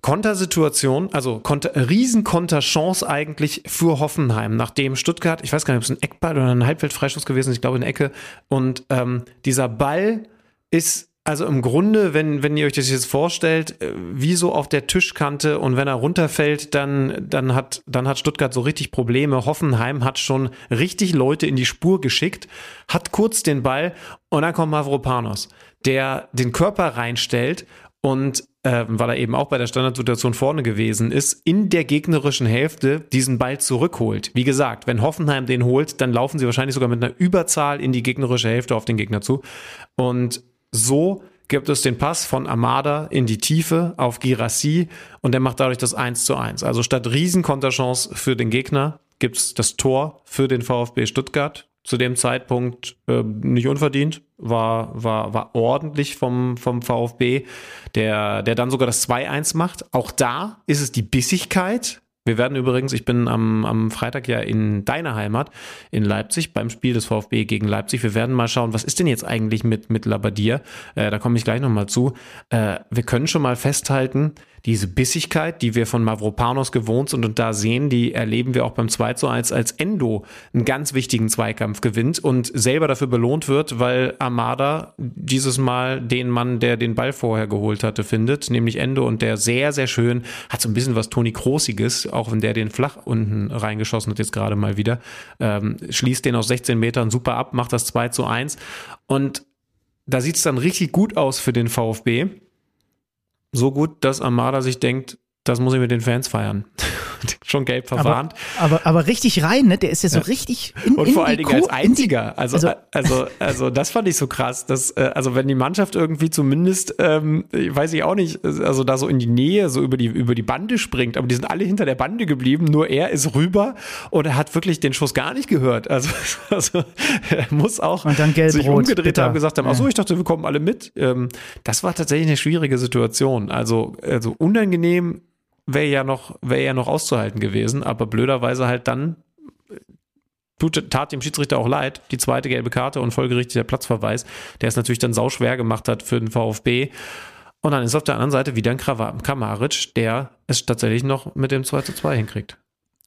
Kontersituation, also Konter, Riesenkonterchance eigentlich für Hoffenheim, nachdem Stuttgart, ich weiß gar nicht, ob es ein Eckball oder ein Halbfeldfreischuss gewesen ist, ich glaube in Ecke. Und ähm, dieser Ball ist also im Grunde, wenn, wenn ihr euch das jetzt vorstellt, äh, wie so auf der Tischkante und wenn er runterfällt, dann, dann, hat, dann hat Stuttgart so richtig Probleme. Hoffenheim hat schon richtig Leute in die Spur geschickt, hat kurz den Ball und dann kommt Mavropanos, der den Körper reinstellt und äh, weil er eben auch bei der Standardsituation vorne gewesen ist, in der gegnerischen Hälfte diesen Ball zurückholt. Wie gesagt, wenn Hoffenheim den holt, dann laufen sie wahrscheinlich sogar mit einer Überzahl in die gegnerische Hälfte auf den Gegner zu. Und so gibt es den Pass von Amada in die Tiefe auf Girassi und der macht dadurch das 1 zu 1. Also statt Riesenkonterchance für den Gegner gibt es das Tor für den VfB Stuttgart. Zu dem Zeitpunkt äh, nicht unverdient, war, war, war ordentlich vom, vom VfB, der, der dann sogar das 2-1 macht. Auch da ist es die Bissigkeit, wir werden übrigens, ich bin am, am Freitag ja in deiner Heimat, in Leipzig, beim Spiel des VfB gegen Leipzig. Wir werden mal schauen, was ist denn jetzt eigentlich mit, mit Labadier? Äh, da komme ich gleich nochmal zu. Äh, wir können schon mal festhalten, diese Bissigkeit, die wir von Mavropanos gewohnt sind und da sehen, die erleben wir auch beim 2 zu 1, als Endo einen ganz wichtigen Zweikampf gewinnt und selber dafür belohnt wird, weil Armada dieses Mal den Mann, der den Ball vorher geholt hatte, findet, nämlich Endo und der sehr, sehr schön, hat so ein bisschen was Toni Kroosiges, auch wenn der den flach unten reingeschossen hat jetzt gerade mal wieder, ähm, schließt den aus 16 Metern super ab, macht das 2 zu 1 und da sieht es dann richtig gut aus für den VfB so gut, dass Armada sich denkt, das muss ich mit den Fans feiern. Schon gelb verwarnt. Aber, aber, aber, richtig rein, ne? Der ist ja so richtig in Und in vor allen Dingen als einziger. Also, also, also, also, das fand ich so krass. Dass, äh, also, wenn die Mannschaft irgendwie zumindest, ähm, weiß ich auch nicht, also da so in die Nähe, so über die, über die Bande springt, aber die sind alle hinter der Bande geblieben, nur er ist rüber und er hat wirklich den Schuss gar nicht gehört. Also, also er muss auch sich umgedreht bitter. haben, gesagt haben, ach so, ich dachte, wir kommen alle mit. Ähm, das war tatsächlich eine schwierige Situation. Also, also unangenehm wäre ja noch, ja noch auszuhalten gewesen, aber blöderweise halt dann tut, tat dem Schiedsrichter auch leid, die zweite gelbe Karte und folgerichtig der Platzverweis, der es natürlich dann sauschwer gemacht hat für den VfB. Und dann ist auf der anderen Seite wieder ein Kramaric, der es tatsächlich noch mit dem 2 zu 2 hinkriegt.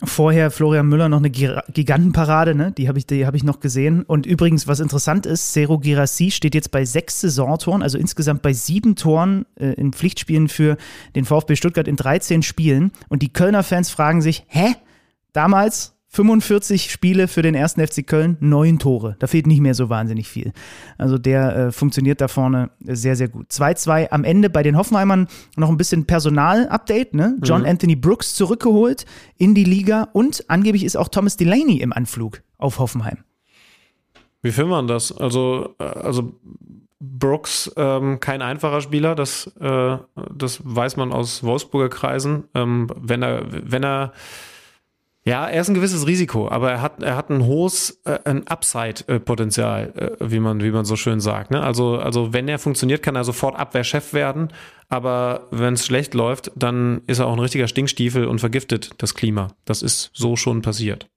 Vorher Florian Müller noch eine Gigantenparade, ne? die habe ich, hab ich noch gesehen. Und übrigens, was interessant ist, Sero Girassi steht jetzt bei sechs Saisontoren, also insgesamt bei sieben Toren äh, in Pflichtspielen für den VfB Stuttgart in 13 Spielen. Und die Kölner Fans fragen sich, hä? Damals 45 Spiele für den ersten FC Köln, neun Tore. Da fehlt nicht mehr so wahnsinnig viel. Also der äh, funktioniert da vorne sehr, sehr gut. 2-2 am Ende bei den Hoffenheimern noch ein bisschen Personal-Update. Ne? John mhm. Anthony Brooks zurückgeholt in die Liga und angeblich ist auch Thomas Delaney im Anflug auf Hoffenheim. Wie findet man das? Also, äh, also Brooks ähm, kein einfacher Spieler, das, äh, das weiß man aus Wolfsburger Kreisen. Ähm, wenn er, wenn er ja, er ist ein gewisses Risiko, aber er hat, er hat ein hohes, äh, Upside-Potenzial, äh, wie man, wie man so schön sagt. Ne? Also, also wenn er funktioniert, kann er sofort Abwehrchef werden, aber wenn es schlecht läuft, dann ist er auch ein richtiger Stinkstiefel und vergiftet das Klima. Das ist so schon passiert.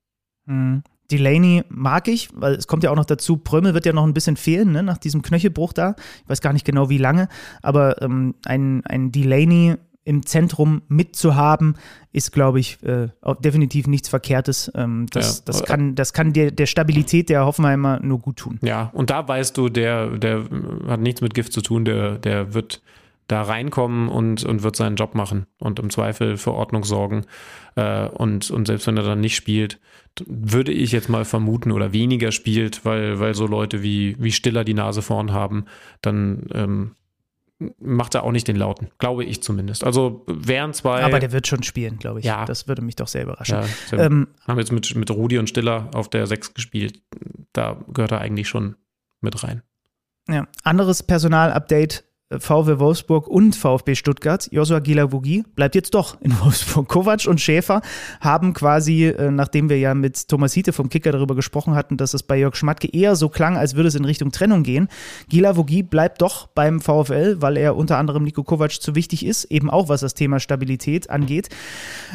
Mhm. Delaney mag ich, weil es kommt ja auch noch dazu, Prömel wird ja noch ein bisschen fehlen, ne, nach diesem Knöchelbruch da. Ich weiß gar nicht genau, wie lange, aber ähm, ein, ein Delaney im Zentrum mitzuhaben, ist, glaube ich, äh, definitiv nichts Verkehrtes. Ähm, das, ja. das kann, das kann der, der Stabilität der Hoffenheimer nur gut tun. Ja, und da weißt du, der, der hat nichts mit Gift zu tun, der, der wird da reinkommen und, und wird seinen Job machen und im Zweifel für Ordnung sorgen. Äh, und, und selbst wenn er dann nicht spielt, würde ich jetzt mal vermuten oder weniger spielt, weil, weil so Leute wie, wie Stiller die Nase vorn haben, dann ähm, macht er auch nicht den Lauten, glaube ich zumindest. Also wären zwei. Aber der wird schon spielen, glaube ich. Ja. Das würde mich doch sehr überraschen. Ja, ähm, haben jetzt mit, mit Rudi und Stiller auf der 6 gespielt. Da gehört er eigentlich schon mit rein. Ja, anderes Personalupdate VW Wolfsburg und VfB Stuttgart. Joshua Gilavogi bleibt jetzt doch in Wolfsburg. Kovac und Schäfer haben quasi, äh, nachdem wir ja mit Thomas Hiete vom Kicker darüber gesprochen hatten, dass es bei Jörg Schmatke eher so klang, als würde es in Richtung Trennung gehen. Gilavogi bleibt doch beim VfL, weil er unter anderem Nico Kovac zu wichtig ist, eben auch was das Thema Stabilität angeht.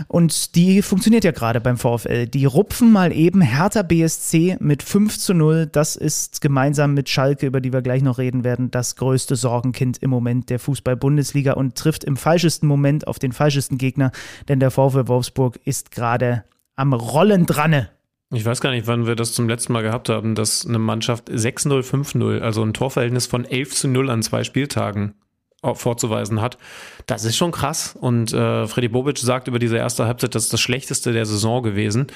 Und die funktioniert ja gerade beim VfL. Die rupfen mal eben Hertha BSC mit 5 zu 0. Das ist gemeinsam mit Schalke, über die wir gleich noch reden werden, das größte Sorgenkind im Moment der Fußball-Bundesliga und trifft im falschesten Moment auf den falschesten Gegner, denn der VfL Wolfsburg ist gerade am Rollen dran. Ich weiß gar nicht, wann wir das zum letzten Mal gehabt haben, dass eine Mannschaft 6-0, 5-0, also ein Torverhältnis von 11 zu 0 an zwei Spieltagen vorzuweisen hat. Das ist schon krass. Und äh, Freddy Bobic sagt über diese erste Halbzeit, das ist das schlechteste der Saison gewesen.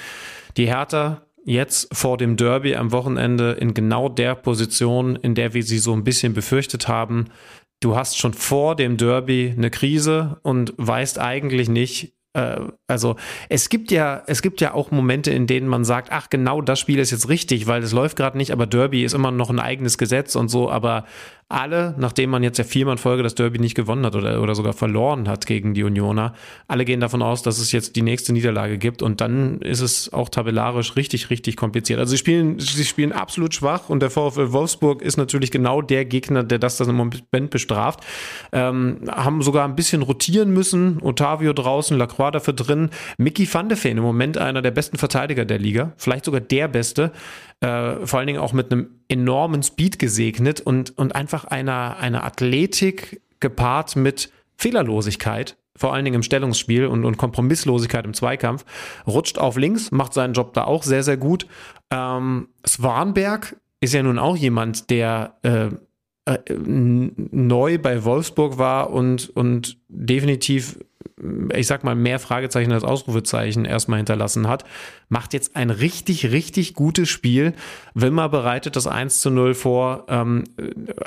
Die Hertha jetzt vor dem Derby am Wochenende in genau der Position, in der wir sie so ein bisschen befürchtet haben du hast schon vor dem Derby eine Krise und weißt eigentlich nicht, äh, also es gibt ja, es gibt ja auch Momente, in denen man sagt, ach genau, das Spiel ist jetzt richtig, weil es läuft gerade nicht, aber Derby ist immer noch ein eigenes Gesetz und so, aber alle, nachdem man jetzt ja viermal in Folge das Derby nicht gewonnen hat oder, oder sogar verloren hat gegen die Unioner, alle gehen davon aus, dass es jetzt die nächste Niederlage gibt und dann ist es auch tabellarisch richtig, richtig kompliziert. Also sie spielen, sie spielen absolut schwach und der VfL Wolfsburg ist natürlich genau der Gegner, der das dann im Moment bestraft. Ähm, haben sogar ein bisschen rotieren müssen. Otavio draußen, Lacroix dafür drin. Mickey van de Feen im Moment einer der besten Verteidiger der Liga, vielleicht sogar der beste äh, vor allen Dingen auch mit einem enormen Speed gesegnet und, und einfach einer, einer Athletik gepaart mit Fehlerlosigkeit, vor allen Dingen im Stellungsspiel und, und Kompromisslosigkeit im Zweikampf, rutscht auf links, macht seinen Job da auch sehr, sehr gut. Ähm, Swanberg ist ja nun auch jemand, der äh, äh, neu bei Wolfsburg war und, und definitiv ich sag mal, mehr Fragezeichen als Ausrufezeichen erstmal hinterlassen hat, macht jetzt ein richtig, richtig gutes Spiel. Wilmer bereitet das 1 zu 0 vor, ähm,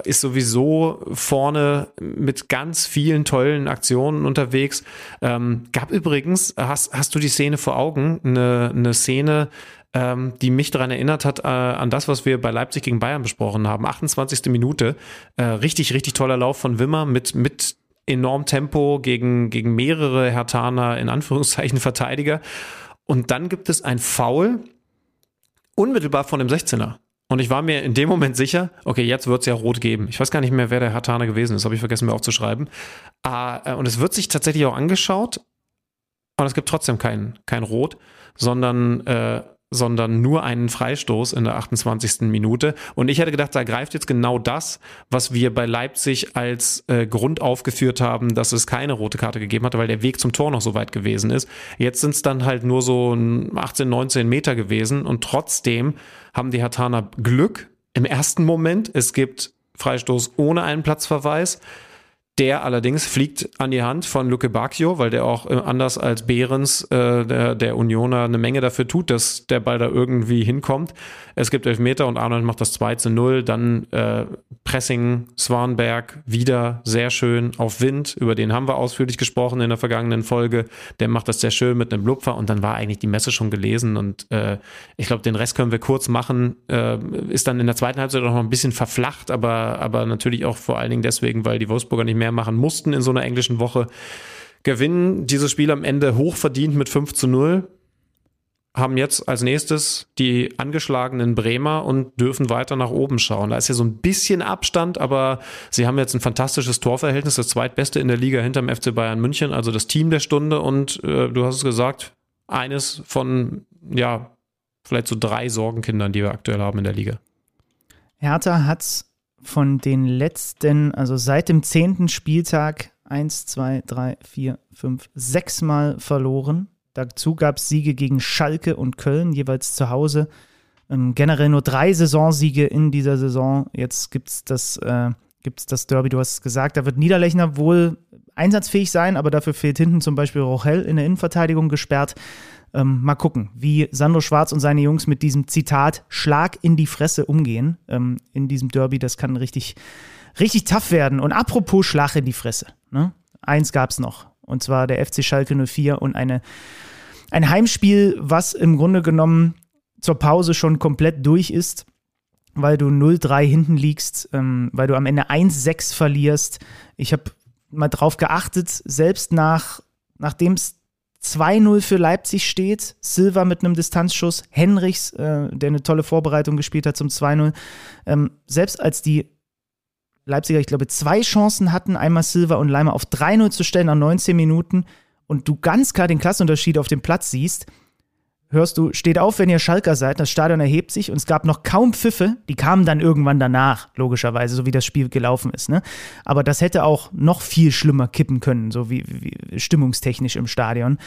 ist sowieso vorne mit ganz vielen tollen Aktionen unterwegs. Ähm, gab übrigens, hast, hast du die Szene vor Augen? Eine, eine Szene, ähm, die mich daran erinnert hat, äh, an das, was wir bei Leipzig gegen Bayern besprochen haben. 28. Minute, äh, richtig, richtig toller Lauf von Wimmer mit, mit enorm Tempo gegen, gegen mehrere Hertaner, in Anführungszeichen, Verteidiger. Und dann gibt es ein Foul unmittelbar von dem 16er. Und ich war mir in dem Moment sicher, okay, jetzt wird es ja rot geben. Ich weiß gar nicht mehr, wer der Hertaner gewesen ist, habe ich vergessen mir aufzuschreiben. Ah, und es wird sich tatsächlich auch angeschaut und es gibt trotzdem kein, kein Rot, sondern äh, sondern nur einen Freistoß in der 28. Minute. Und ich hätte gedacht, da greift jetzt genau das, was wir bei Leipzig als äh, Grund aufgeführt haben, dass es keine rote Karte gegeben hatte, weil der Weg zum Tor noch so weit gewesen ist. Jetzt sind es dann halt nur so 18, 19 Meter gewesen und trotzdem haben die Hatana Glück im ersten Moment. Es gibt Freistoß ohne einen Platzverweis. Der allerdings fliegt an die Hand von Luke Bacchio, weil der auch äh, anders als Behrens, äh, der, der Unioner, eine Menge dafür tut, dass der Ball da irgendwie hinkommt. Es gibt Elfmeter und Arnold macht das 2 zu 0. Dann äh, Pressing, Swanberg, wieder sehr schön auf Wind. Über den haben wir ausführlich gesprochen in der vergangenen Folge. Der macht das sehr schön mit einem Blupfer und dann war eigentlich die Messe schon gelesen. Und äh, ich glaube, den Rest können wir kurz machen. Äh, ist dann in der zweiten Halbzeit auch noch ein bisschen verflacht, aber, aber natürlich auch vor allen Dingen deswegen, weil die Wolfsburger nicht mehr mehr machen mussten in so einer englischen Woche. Gewinnen dieses Spiel am Ende hoch verdient mit 5 zu 0 haben jetzt als nächstes die angeschlagenen Bremer und dürfen weiter nach oben schauen. Da ist ja so ein bisschen Abstand, aber sie haben jetzt ein fantastisches Torverhältnis, das zweitbeste in der Liga hinterm FC Bayern München, also das Team der Stunde und äh, du hast es gesagt, eines von, ja, vielleicht so drei Sorgenkindern, die wir aktuell haben in der Liga. Hertha hat von den letzten, also seit dem zehnten Spieltag, eins, zwei, drei, vier, fünf, sechs Mal verloren. Dazu gab es Siege gegen Schalke und Köln, jeweils zu Hause. Ähm, generell nur drei Saisonsiege in dieser Saison. Jetzt gibt es das, äh, das Derby, du hast es gesagt. Da wird Niederlechner wohl einsatzfähig sein, aber dafür fehlt hinten zum Beispiel Rochel in der Innenverteidigung gesperrt. Ähm, mal gucken, wie Sandro Schwarz und seine Jungs mit diesem Zitat Schlag in die Fresse umgehen ähm, in diesem Derby. Das kann richtig, richtig tough werden. Und apropos Schlag in die Fresse. Ne? Eins gab es noch. Und zwar der FC Schalke 04 und eine, ein Heimspiel, was im Grunde genommen zur Pause schon komplett durch ist, weil du 0-3 hinten liegst, ähm, weil du am Ende 1-6 verlierst. Ich habe mal drauf geachtet, selbst nach, nachdem es 2-0 für Leipzig steht. Silva mit einem Distanzschuss, Henrichs, äh, der eine tolle Vorbereitung gespielt hat zum 2-0. Ähm, selbst als die Leipziger, ich glaube, zwei Chancen hatten, einmal Silva und Leimer auf 3-0 zu stellen nach 19 Minuten und du ganz klar den Klassenunterschied auf dem Platz siehst, hörst du, steht auf, wenn ihr Schalker seid, das Stadion erhebt sich und es gab noch kaum Pfiffe, die kamen dann irgendwann danach, logischerweise, so wie das Spiel gelaufen ist. Ne? Aber das hätte auch noch viel schlimmer kippen können, so wie, wie stimmungstechnisch im Stadion.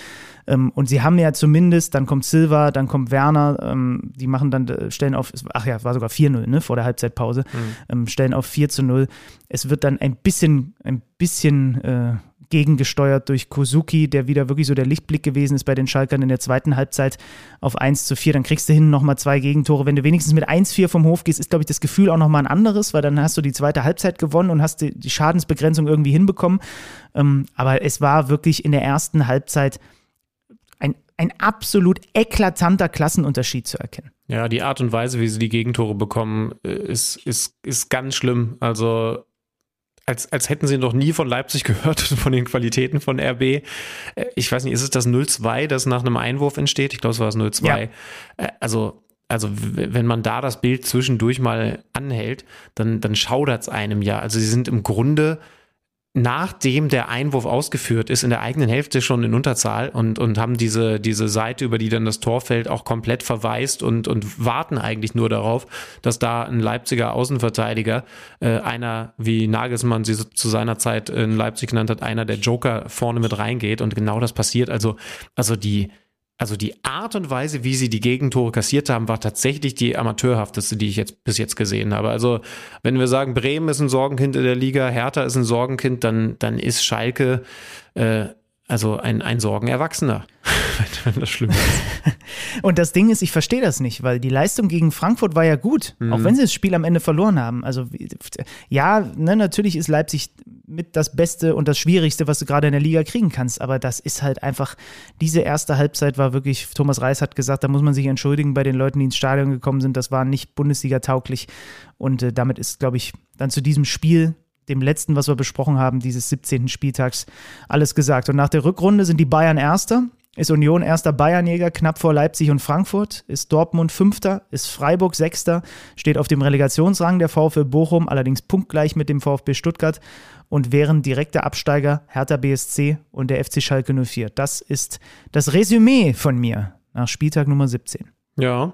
Ähm, und sie haben ja zumindest, dann kommt Silva, dann kommt Werner, ähm, die machen dann, äh, stellen auf, ach ja, war sogar 4-0, ne, vor der Halbzeitpause, mhm. ähm, stellen auf 4 zu 0. Es wird dann ein bisschen, ein bisschen äh, gegengesteuert durch Kozuki, der wieder wirklich so der Lichtblick gewesen ist bei den Schalkern in der zweiten Halbzeit auf 1 zu 4. Dann kriegst du hinten nochmal zwei Gegentore. Wenn du wenigstens mit 1-4 vom Hof gehst, ist, glaube ich, das Gefühl auch nochmal ein anderes, weil dann hast du die zweite Halbzeit gewonnen und hast die, die Schadensbegrenzung irgendwie hinbekommen. Ähm, aber es war wirklich in der ersten Halbzeit ein, absolut eklatanter Klassenunterschied zu erkennen. Ja, die Art und Weise, wie sie die Gegentore bekommen, äh, ist, ist, ist ganz schlimm. Also als, als hätten sie noch nie von Leipzig gehört, von den Qualitäten von RB. Äh, ich weiß nicht, ist es das 0-2, das nach einem Einwurf entsteht? Ich glaube, es war das 0-2. Ja. Äh, also, also wenn man da das Bild zwischendurch mal anhält, dann, dann schaudert es einem ja. Also sie sind im Grunde nachdem der Einwurf ausgeführt ist, in der eigenen Hälfte schon in Unterzahl und, und haben diese, diese Seite, über die dann das Tor fällt, auch komplett verwaist und, und warten eigentlich nur darauf, dass da ein Leipziger Außenverteidiger, äh, einer, wie Nagelsmann sie zu seiner Zeit in Leipzig genannt hat, einer der Joker vorne mit reingeht und genau das passiert. Also, also die, also die Art und Weise, wie sie die Gegentore kassiert haben, war tatsächlich die amateurhafteste, die ich jetzt bis jetzt gesehen habe. Also wenn wir sagen, Bremen ist ein Sorgenkind in der Liga, Hertha ist ein Sorgenkind, dann, dann ist Schalke äh, also ein, ein Sorgenerwachsener, wenn das schlimm ist. Und das Ding ist, ich verstehe das nicht, weil die Leistung gegen Frankfurt war ja gut, mhm. auch wenn sie das Spiel am Ende verloren haben. Also ja, ne, natürlich ist Leipzig mit das Beste und das Schwierigste, was du gerade in der Liga kriegen kannst. Aber das ist halt einfach, diese erste Halbzeit war wirklich, Thomas Reis hat gesagt, da muss man sich entschuldigen bei den Leuten, die ins Stadion gekommen sind. Das war nicht Bundesliga-tauglich. Und äh, damit ist, glaube ich, dann zu diesem Spiel dem letzten, was wir besprochen haben, dieses 17. Spieltags, alles gesagt. Und nach der Rückrunde sind die Bayern Erster, ist Union erster Bayernjäger, knapp vor Leipzig und Frankfurt, ist Dortmund Fünfter, ist Freiburg Sechster, steht auf dem Relegationsrang der VfL Bochum, allerdings punktgleich mit dem VfB Stuttgart und wären direkte Absteiger Hertha BSC und der FC Schalke 04. Das ist das Resümee von mir nach Spieltag Nummer 17. Ja,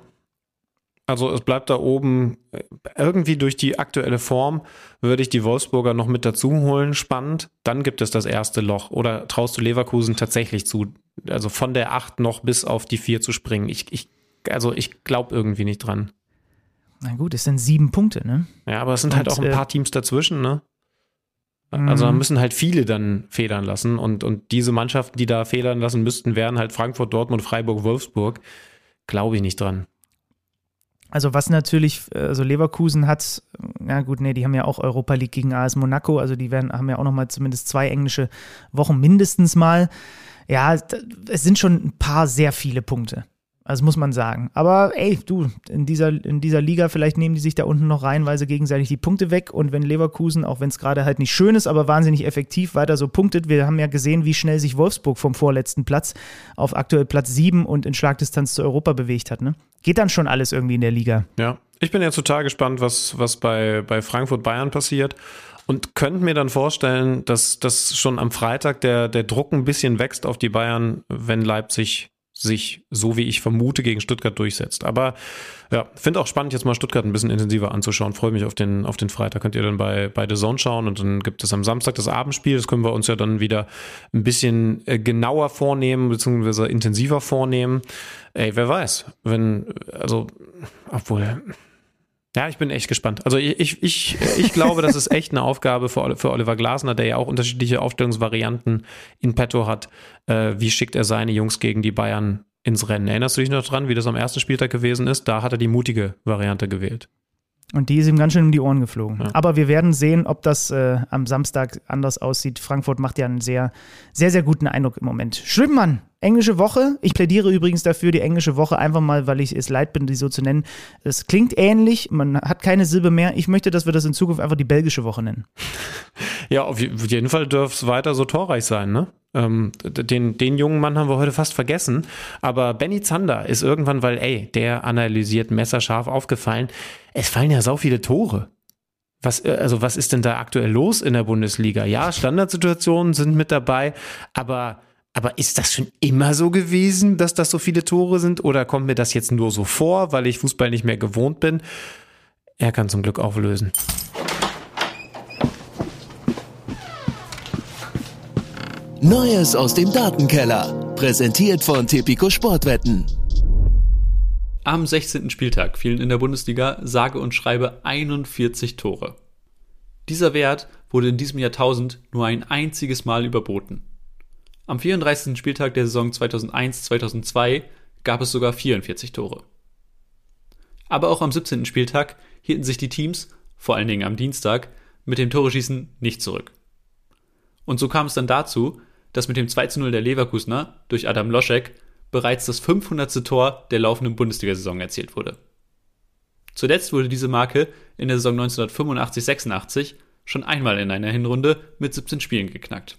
also es bleibt da oben äh, irgendwie durch die aktuelle Form würde ich die Wolfsburger noch mit dazu holen, spannend. Dann gibt es das erste Loch. Oder traust du Leverkusen tatsächlich zu, also von der 8 noch bis auf die 4 zu springen? Ich, ich, also ich glaube irgendwie nicht dran. Na gut, es sind sieben Punkte, ne? Ja, aber es sind halt und, halt auch ein äh, paar Teams dazwischen, ne? Also da mhm. müssen halt viele dann federn lassen und, und diese Mannschaften, die da federn lassen müssten, wären halt Frankfurt, Dortmund, Freiburg, Wolfsburg. Glaube ich nicht dran. Also was natürlich, also Leverkusen hat, ja gut, nee, die haben ja auch Europa League gegen AS Monaco, also die werden, haben ja auch nochmal zumindest zwei englische Wochen mindestens mal. Ja, es sind schon ein paar sehr viele Punkte. Also muss man sagen. Aber ey, du, in dieser, in dieser Liga, vielleicht nehmen die sich da unten noch reihenweise gegenseitig die Punkte weg. Und wenn Leverkusen, auch wenn es gerade halt nicht schön ist, aber wahnsinnig effektiv weiter so punktet, wir haben ja gesehen, wie schnell sich Wolfsburg vom vorletzten Platz auf aktuell Platz 7 und in Schlagdistanz zu Europa bewegt hat. Ne? Geht dann schon alles irgendwie in der Liga. Ja, ich bin ja total gespannt, was, was bei, bei Frankfurt Bayern passiert. Und könnte mir dann vorstellen, dass, dass schon am Freitag der, der Druck ein bisschen wächst auf die Bayern, wenn Leipzig sich, so wie ich vermute, gegen Stuttgart durchsetzt. Aber ja, finde auch spannend, jetzt mal Stuttgart ein bisschen intensiver anzuschauen. Freue mich auf den, auf den Freitag. Könnt ihr dann bei, bei The Zone schauen und dann gibt es am Samstag das Abendspiel. Das können wir uns ja dann wieder ein bisschen äh, genauer vornehmen, beziehungsweise intensiver vornehmen. Ey, wer weiß, wenn, also, obwohl, ja, ich bin echt gespannt. Also ich, ich, ich, ich glaube, das ist echt eine Aufgabe für, für Oliver Glasner, der ja auch unterschiedliche Aufstellungsvarianten in petto hat. Äh, wie schickt er seine Jungs gegen die Bayern ins Rennen? Erinnerst du dich noch dran, wie das am ersten Spieltag gewesen ist? Da hat er die mutige Variante gewählt. Und die ist ihm ganz schön um die Ohren geflogen. Ja. Aber wir werden sehen, ob das äh, am Samstag anders aussieht. Frankfurt macht ja einen sehr, sehr, sehr guten Eindruck im Moment. Schlimmmann, englische Woche. Ich plädiere übrigens dafür, die englische Woche einfach mal, weil ich es leid bin, die so zu nennen. Es klingt ähnlich, man hat keine Silbe mehr. Ich möchte, dass wir das in Zukunft einfach die belgische Woche nennen. Ja, auf jeden Fall dürfte es weiter so torreich sein, ne? Ähm, den, den jungen Mann haben wir heute fast vergessen. Aber Benny Zander ist irgendwann, weil, ey, der analysiert messerscharf aufgefallen. Es fallen ja so viele Tore. Was, äh, also was ist denn da aktuell los in der Bundesliga? Ja, Standardsituationen sind mit dabei, aber aber ist das schon immer so gewesen, dass das so viele Tore sind? Oder kommt mir das jetzt nur so vor, weil ich Fußball nicht mehr gewohnt bin? Er kann zum Glück auflösen. Neues aus dem Datenkeller. Präsentiert von Tipico Sportwetten. Am 16. Spieltag fielen in der Bundesliga sage und schreibe 41 Tore. Dieser Wert wurde in diesem Jahrtausend nur ein einziges Mal überboten. Am 34. Spieltag der Saison 2001-2002 gab es sogar 44 Tore. Aber auch am 17. Spieltag hielten sich die Teams, vor allen Dingen am Dienstag, mit dem Toreschießen nicht zurück. Und so kam es dann dazu, dass mit dem 2 0 der Leverkusener durch Adam Loschek bereits das 500. Tor der laufenden Bundesliga-Saison erzielt wurde. Zuletzt wurde diese Marke in der Saison 1985-86 schon einmal in einer Hinrunde mit 17 Spielen geknackt.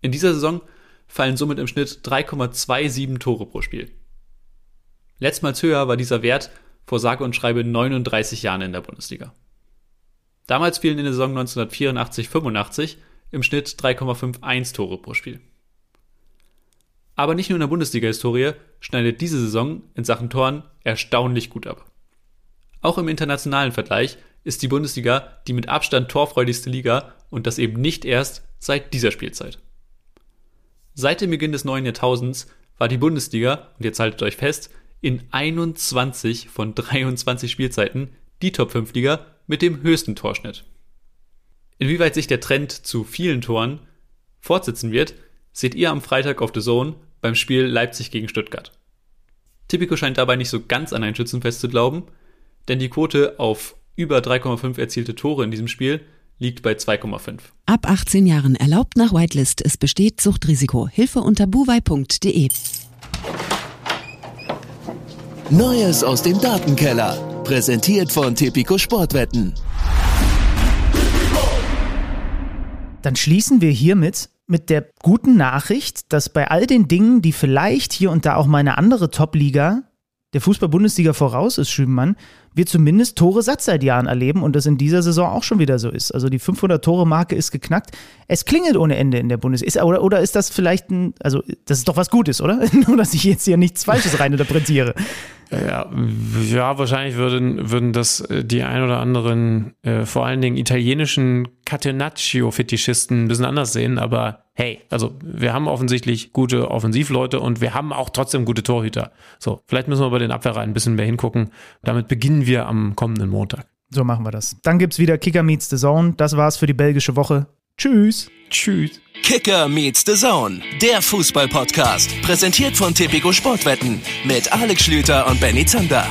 In dieser Saison fallen somit im Schnitt 3,27 Tore pro Spiel. Letztmals höher war dieser Wert vor sage und schreibe 39 Jahren in der Bundesliga. Damals fielen in der Saison 1984-85 im Schnitt 3,51 Tore pro Spiel. Aber nicht nur in der Bundesliga-Historie schneidet diese Saison in Sachen Toren erstaunlich gut ab. Auch im internationalen Vergleich ist die Bundesliga die mit Abstand torfreudigste Liga und das eben nicht erst seit dieser Spielzeit. Seit dem Beginn des neuen Jahrtausends war die Bundesliga, und jetzt haltet euch fest, in 21 von 23 Spielzeiten die Top 5 Liga mit dem höchsten Torschnitt. Inwieweit sich der Trend zu vielen Toren fortsetzen wird, seht ihr am Freitag auf The Zone beim Spiel Leipzig gegen Stuttgart. Tipico scheint dabei nicht so ganz an ein Schützenfest zu glauben, denn die Quote auf über 3,5 erzielte Tore in diesem Spiel liegt bei 2,5. Ab 18 Jahren erlaubt nach Whitelist. Es besteht Suchtrisiko. Hilfe unter buwei.de. Neues aus dem Datenkeller. Präsentiert von Tipico Sportwetten. Dann schließen wir hiermit mit der guten Nachricht, dass bei all den Dingen, die vielleicht hier und da auch mal eine andere Top-Liga der Fußball-Bundesliga voraus ist, Schübenmann, wir zumindest Tore Satz seit Jahren erleben und das in dieser Saison auch schon wieder so ist. Also die 500-Tore-Marke ist geknackt. Es klingelt ohne Ende in der Bundesliga. Oder, oder ist das vielleicht ein, also das ist doch was Gutes, oder? Nur, dass ich jetzt hier nichts Falsches reininterpretiere. Ja, ja, wahrscheinlich würden, würden das äh, die ein oder anderen, äh, vor allen Dingen italienischen Catenaccio-Fetischisten ein bisschen anders sehen, aber hey, also wir haben offensichtlich gute Offensivleute und wir haben auch trotzdem gute Torhüter. So, vielleicht müssen wir bei den Abwehrreihen ein bisschen mehr hingucken. Damit beginnen wir am kommenden Montag. So machen wir das. Dann gibt's wieder Kicker Meets the Zone. Das war's für die belgische Woche. Tschüss. Tschüss. Kicker meets the Zone, der Fußball-Podcast. Präsentiert von Tipico Sportwetten mit Alex Schlüter und Benny Zander.